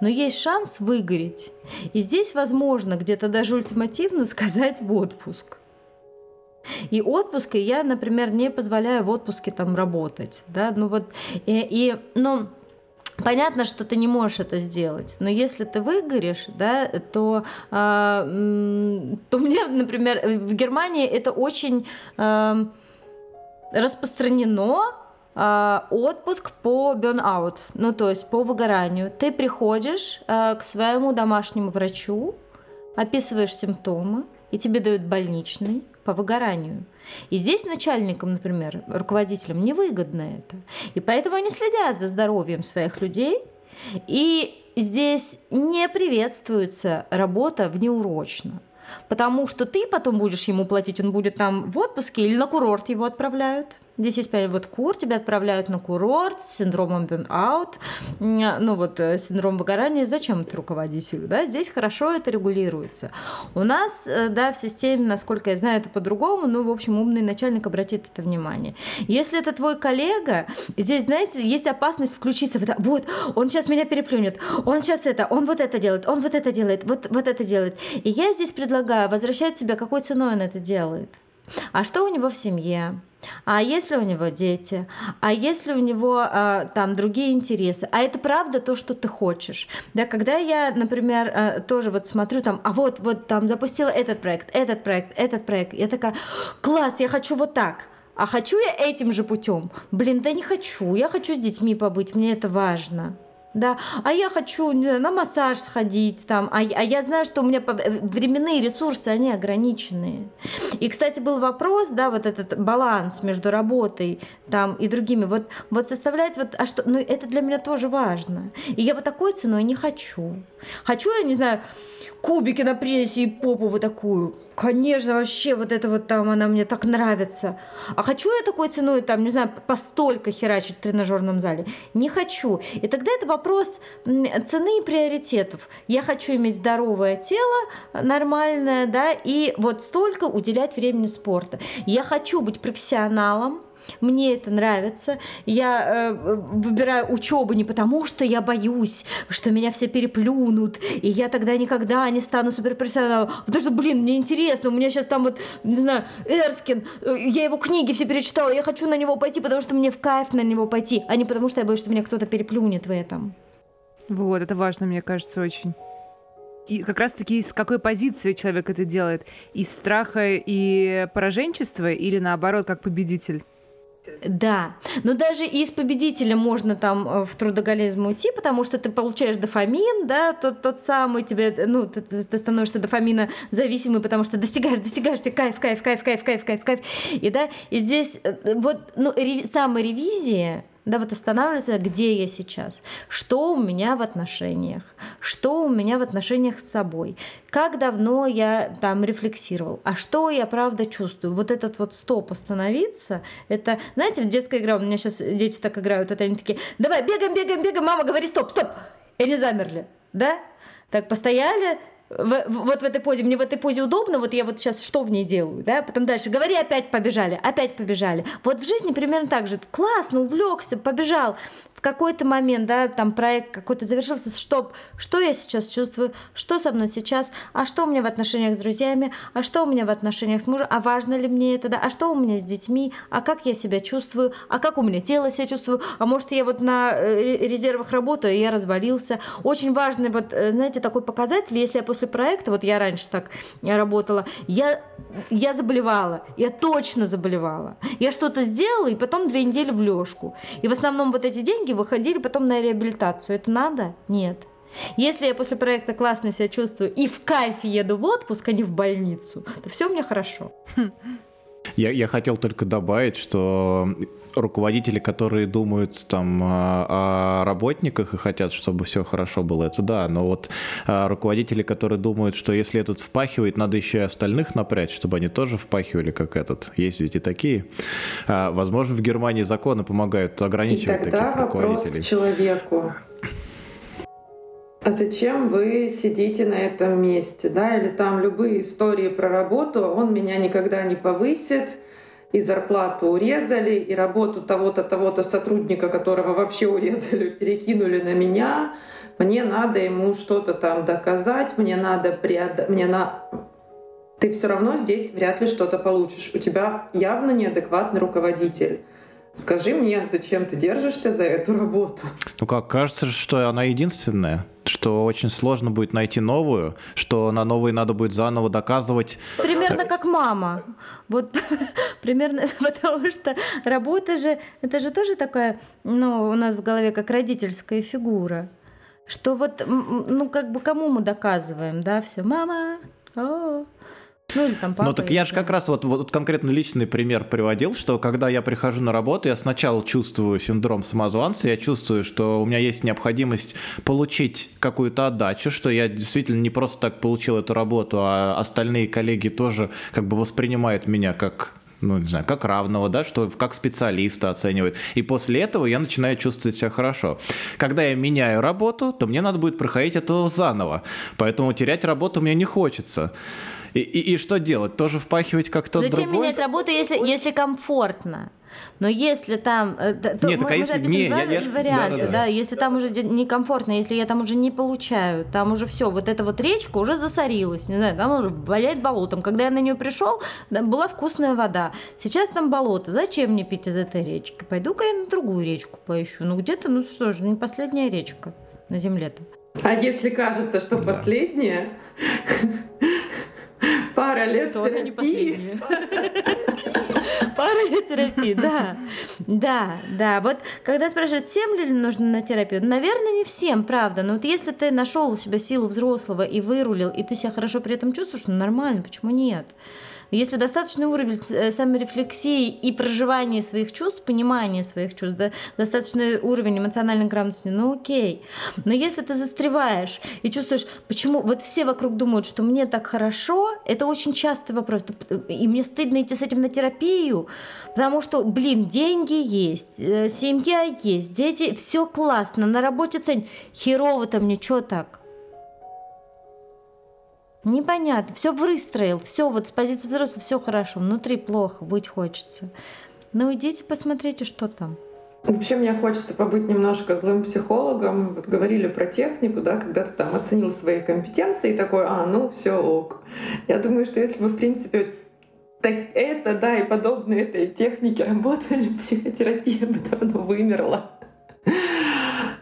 Но есть шанс выгореть. И здесь возможно где-то даже ультимативно сказать в отпуск. И отпуск я, например, не позволяю в отпуске там работать, да, ну вот, и, и ну, Понятно, что ты не можешь это сделать, но если ты выгоришь, да, то, э, то мне, например, в Германии это очень э, распространено, отпуск по burnout, ну то есть по выгоранию. Ты приходишь э, к своему домашнему врачу, описываешь симптомы, и тебе дают больничный по выгоранию. И здесь начальникам, например, руководителям невыгодно это. И поэтому они следят за здоровьем своих людей. И здесь не приветствуется работа внеурочно. Потому что ты потом будешь ему платить, он будет там в отпуске или на курорт его отправляют. Здесь есть вот кур, тебя отправляют на курорт с синдромом burnout, ну вот э, синдром выгорания. Зачем это руководителю? Да? Здесь хорошо это регулируется. У нас, э, да, в системе, насколько я знаю, это по-другому, но, в общем, умный начальник обратит это внимание. Если это твой коллега, здесь, знаете, есть опасность включиться в это. Вот, он сейчас меня переплюнет, он сейчас это, он вот это делает, он вот это делает, вот, вот это делает. И я здесь предлагаю возвращать себя, какой ценой он это делает. А что у него в семье? А если у него дети? А если у него а, там другие интересы? А это правда то, что ты хочешь? Да, когда я, например, а, тоже вот смотрю там, а вот, вот там запустила этот проект, этот проект, этот проект, я такая, класс, я хочу вот так. А хочу я этим же путем? Блин, да не хочу. Я хочу с детьми побыть, мне это важно да, а я хочу на массаж сходить, там, а, а я знаю, что у меня временные ресурсы, они ограниченные. И, кстати, был вопрос, да, вот этот баланс между работой там и другими, вот, вот составлять вот, а что, ну, это для меня тоже важно. И я вот такой ценой не хочу. Хочу, я не знаю, кубики на прессе и попу вот такую. Конечно, вообще вот это вот там она мне так нравится. А хочу я такой ценой там, не знаю, постолько херачить в тренажерном зале? Не хочу. И тогда это вопрос цены и приоритетов. Я хочу иметь здоровое тело, нормальное, да, и вот столько уделять времени спорту. Я хочу быть профессионалом, мне это нравится. Я э, выбираю учебу не потому, что я боюсь, что меня все переплюнут, и я тогда никогда не стану суперпрофессионалом. Потому что, блин, мне интересно, у меня сейчас там вот, не знаю, Эрскин, э, я его книги все перечитала, я хочу на него пойти, потому что мне в кайф на него пойти, а не потому что я боюсь, что меня кто-то переплюнет в этом. Вот, это важно, мне кажется, очень. И как раз-таки из какой позиции человек это делает? Из страха и пораженчества или наоборот, как победитель? Да, но даже из победителя можно там э, в трудоголизм уйти, потому что ты получаешь дофамин, да, тот, тот самый тебе, ну, ты, ты становишься дофамина зависимый, потому что достигаешь, достигаешь, тебе кайф, кайф, кайф, кайф, кайф, кайф, кайф, и да, и здесь э, вот, ну, реви, саморевизия, да, вот останавливаться, где я сейчас, что у меня в отношениях, что у меня в отношениях с собой, как давно я там рефлексировал, а что я правда чувствую. Вот этот вот стоп остановиться, это, знаете, детская игра, у меня сейчас дети так играют, это они такие, давай, бегаем, бегаем, бегаем, мама, говори стоп, стоп, и они замерли, да? Так постояли, в, вот в этой позе, мне в этой позе удобно, вот я вот сейчас что в ней делаю, да, потом дальше, говори, опять побежали, опять побежали. Вот в жизни примерно так же, классно, увлекся, побежал, в какой-то момент, да, там проект какой-то завершился, что, что я сейчас чувствую, что со мной сейчас, а что у меня в отношениях с друзьями, а что у меня в отношениях с мужем, а важно ли мне это, да, а что у меня с детьми, а как я себя чувствую, а как у меня тело себя чувствую, а может я вот на э, резервах работаю, и я развалился. Очень важный вот, э, знаете, такой показатель, если я после проекта, вот я раньше так работала, я, я заболевала, я точно заболевала. Я что-то сделала, и потом две недели в лёжку. И в основном вот эти деньги выходили потом на реабилитацию. Это надо? Нет. Если я после проекта классно себя чувствую и в кайфе еду в отпуск, а не в больницу, то все меня хорошо. Я, я хотел только добавить, что руководители, которые думают там о работниках и хотят, чтобы все хорошо было, это да, но вот а, руководители, которые думают, что если этот впахивает, надо еще и остальных напрячь, чтобы они тоже впахивали, как этот. Есть ведь и такие. А, возможно, в Германии законы помогают ограничивать и тогда таких руководителей. Вопрос к человеку. А зачем вы сидите на этом месте, да, или там любые истории про работу, он меня никогда не повысит, и зарплату урезали, и работу того-то, того-то сотрудника, которого вообще урезали, перекинули на меня. Мне надо ему что-то там доказать, мне надо преод... мне на... Ты все равно здесь вряд ли что-то получишь. У тебя явно неадекватный руководитель. Скажи мне, зачем ты держишься за эту работу? Ну как, кажется, что она единственная, что очень сложно будет найти новую, что на новой надо будет заново доказывать. Примерно как мама. Вот примерно, потому что работа же, это же тоже такая, ну, у нас в голове как родительская фигура. Что вот, ну, как бы кому мы доказываем, да, все, мама, о, ну или там папа. Ну так я же как раз вот, вот конкретно личный пример приводил, что когда я прихожу на работу, я сначала чувствую синдром самозванца, я чувствую, что у меня есть необходимость получить какую-то отдачу, что я действительно не просто так получил эту работу, а остальные коллеги тоже как бы воспринимают меня как ну, не знаю, как равного, да, что как специалиста оценивают. И после этого я начинаю чувствовать себя хорошо. Когда я меняю работу, то мне надо будет проходить это заново. Поэтому терять работу мне не хочется. И, и, и что делать? Тоже впахивать как тот Зачем другой? менять работу, если, если комфортно? Но если там... Э, то Нет, мы, так а если... Не, два я, я, варианта, да, да, да. да, если там уже некомфортно, если я там уже не получаю, там уже все, вот эта вот речка уже засорилась, не знаю, там уже валяет болотом. Когда я на нее пришел, была вкусная вода. Сейчас там болото, зачем мне пить из этой речки? Пойду-ка я на другую речку поищу. Ну где-то, ну что же, не последняя речка на земле-то. А если кажется, что да. последняя, Пара лет То терапии. не последняя. Пара лет терапии, да. Да, да. Вот когда спрашивают, всем ли нужно на терапию, наверное, не всем, правда. Но вот если ты нашел у себя силу взрослого и вырулил, и ты себя хорошо при этом чувствуешь, ну нормально, почему нет? Если достаточный уровень э, саморефлексии и проживания своих чувств, понимания своих чувств, да, достаточный уровень эмоциональной грамотности, ну окей. Но если ты застреваешь и чувствуешь, почему вот все вокруг думают, что мне так хорошо, это очень частый вопрос. И мне стыдно идти с этим на терапию, потому что, блин, деньги есть, э, семья есть, дети, все классно, на работе ценят. Херово-то мне что так? Непонятно. Все выстроил, все вот с позиции взрослого все хорошо, внутри плохо, быть хочется. Ну идите посмотрите, что там. Вообще мне хочется побыть немножко злым психологом. Вот говорили про технику, да, когда ты там оценил свои компетенции и такой, а, ну все ок. Я думаю, что если бы, в принципе, так это, да, и подобные этой техники работали, психотерапия бы давно вымерла.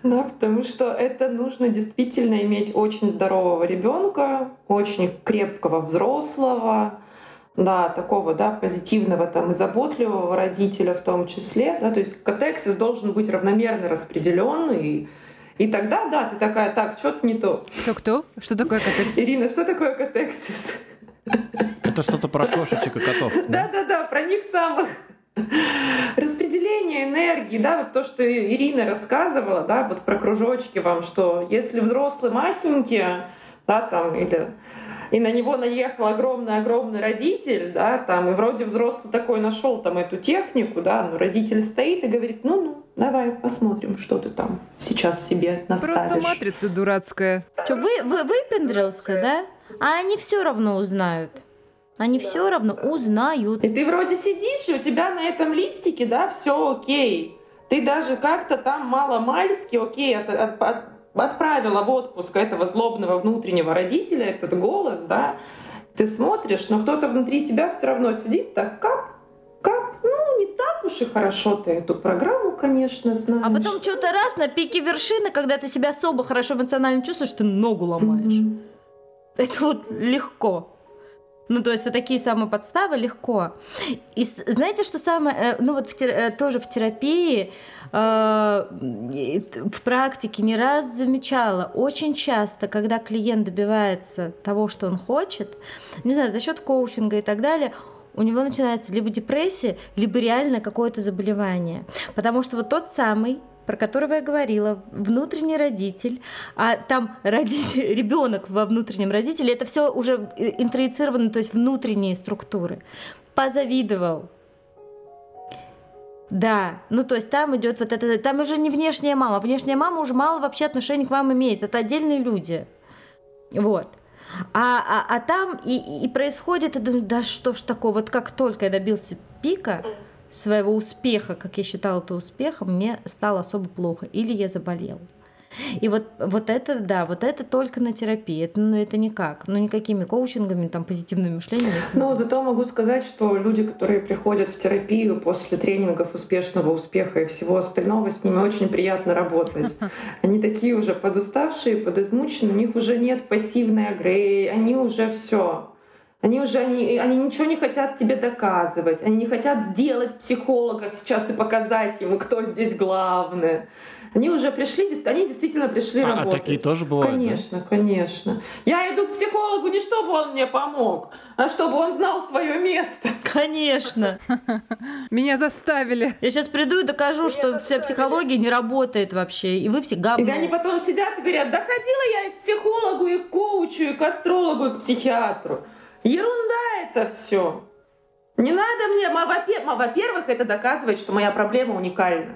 Да, потому что это нужно действительно иметь очень здорового ребенка, очень крепкого взрослого, да, такого, да, позитивного там и заботливого родителя в том числе, да, то есть катексис должен быть равномерно распределенный, и тогда, да, ты такая, так, что-то не то. Кто-кто? Что такое катексис? Ирина, что такое катексис? Это что-то про кошечек и котов. Да-да-да, про них самых. Распределение энергии, да, вот то, что Ирина рассказывала, да, вот про кружочки вам, что если взрослый масенький, да, там, или и на него наехал огромный-огромный родитель, да, там, и вроде взрослый такой нашел там эту технику, да, но родитель стоит и говорит, ну-ну, давай посмотрим, что ты там сейчас себе наставишь. Просто матрица дурацкая. Что, вы, вы выпендрился, да? А они все равно узнают. Они все равно узнают. И ты вроде сидишь, и у тебя на этом листике, да, все окей. Ты даже как-то там мало-мальски, окей, от, от, от, отправила в отпуск этого злобного внутреннего родителя, этот голос, да. Ты смотришь, но кто-то внутри тебя все равно сидит, так кап, ну, не так уж и хорошо ты эту программу, конечно, знаешь. А потом что-то раз на пике вершины, когда ты себя особо хорошо эмоционально чувствуешь, ты ногу ломаешь. Mm-hmm. Это вот легко. Ну, то есть вот такие самоподставы легко. И знаете, что самое, э, ну вот в, э, тоже в терапии, э, в практике не раз замечала, очень часто, когда клиент добивается того, что он хочет, не знаю, за счет коучинга и так далее, у него начинается либо депрессия, либо реально какое-то заболевание. Потому что вот тот самый про которого я говорила, внутренний родитель, а там родитель, ребенок во внутреннем родителе, это все уже э, интроицировано, то есть внутренние структуры. Позавидовал. Да, ну то есть там идет вот это, там уже не внешняя мама, внешняя мама уже мало вообще отношения к вам имеет, это отдельные люди, вот. А, а, а там и, и происходит, да что ж такое, вот как только я добился пика своего успеха, как я считала это успехом, мне стало особо плохо, или я заболела. И вот, вот это, да, вот это только на терапии. Это, ну, это никак. Ну, никакими коучингами, там, позитивным мышлением. Ну, зато могу сказать, что люди, которые приходят в терапию после тренингов успешного успеха и всего остального, с ними очень приятно работать. Они такие уже подуставшие, подизмученные, у них уже нет пассивной агреи, они уже все. Они уже они, они ничего не хотят тебе доказывать, они не хотят сделать психолога сейчас и показать ему, кто здесь главный. Они уже пришли, они действительно пришли а, работать. А такие тоже бывают? Конечно, да? конечно. Я иду к психологу не чтобы он мне помог, а чтобы он знал свое место. Конечно. Меня заставили. Я сейчас приду и докажу, что вся психология не работает вообще, и вы все говно. И они потом сидят и говорят, да ходила я и к психологу, и к коучу, и к астрологу, и к психиатру. Ерунда это все. Не надо мне, во-первых, это доказывает, что моя проблема уникальна.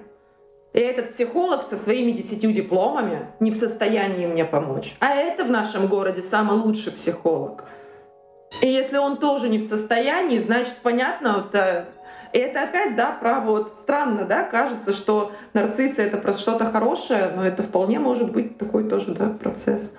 И этот психолог со своими десятью дипломами не в состоянии мне помочь. А это в нашем городе самый лучший психолог. И если он тоже не в состоянии, значит, понятно, это, и это опять, да, про вот странно, да, кажется, что нарциссы — это просто что-то хорошее, но это вполне может быть такой тоже, да, процесс.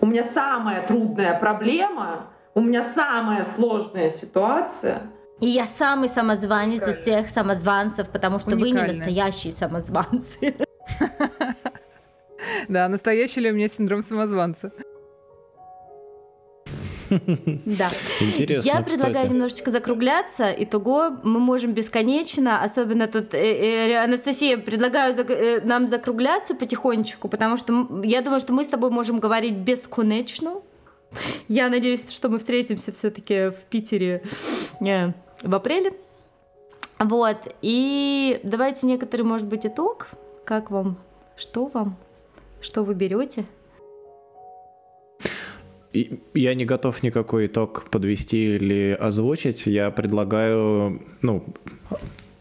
У меня самая трудная проблема у меня самая сложная ситуация. И я самый самозванец из всех самозванцев, потому что вы не настоящие самозванцы. Да, настоящий ли у меня синдром самозванца? Да. Интересно, Я предлагаю кстати. немножечко закругляться. Итого мы можем бесконечно, особенно тут э, э, Анастасия, предлагаю за, э, нам закругляться потихонечку, потому что я думаю, что мы с тобой можем говорить бесконечно. Я надеюсь, что мы встретимся все-таки в Питере э, в апреле. Вот. И давайте некоторый, может быть, итог. Как вам? Что вам? Что вы берете? Я не готов никакой итог подвести или озвучить. Я предлагаю, ну,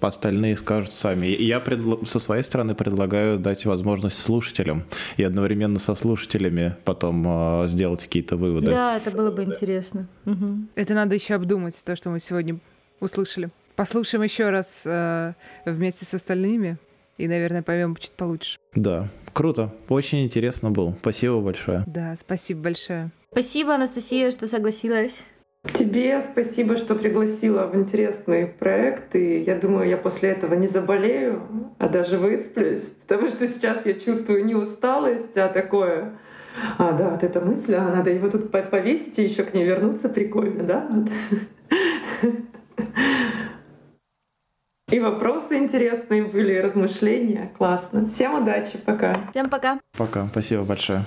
остальные скажут сами. Я предл... со своей стороны предлагаю дать возможность слушателям и одновременно со слушателями потом э, сделать какие-то выводы. Да, это было бы интересно. Угу. Это надо еще обдумать, то, что мы сегодня услышали. Послушаем еще раз э, вместе с остальными и, наверное, поймем чуть получше. Да, круто. Очень интересно было. Спасибо большое. Да, спасибо большое. Спасибо, Анастасия, что согласилась. Тебе спасибо, что пригласила в интересный проект. И я думаю, я после этого не заболею, а даже высплюсь, потому что сейчас я чувствую не усталость, а такое а, да, вот эта мысль, а надо его тут повесить и еще к ней вернуться, прикольно, да? И вопросы интересные были, и размышления. Классно. Всем удачи, пока. Всем пока. Пока, спасибо большое.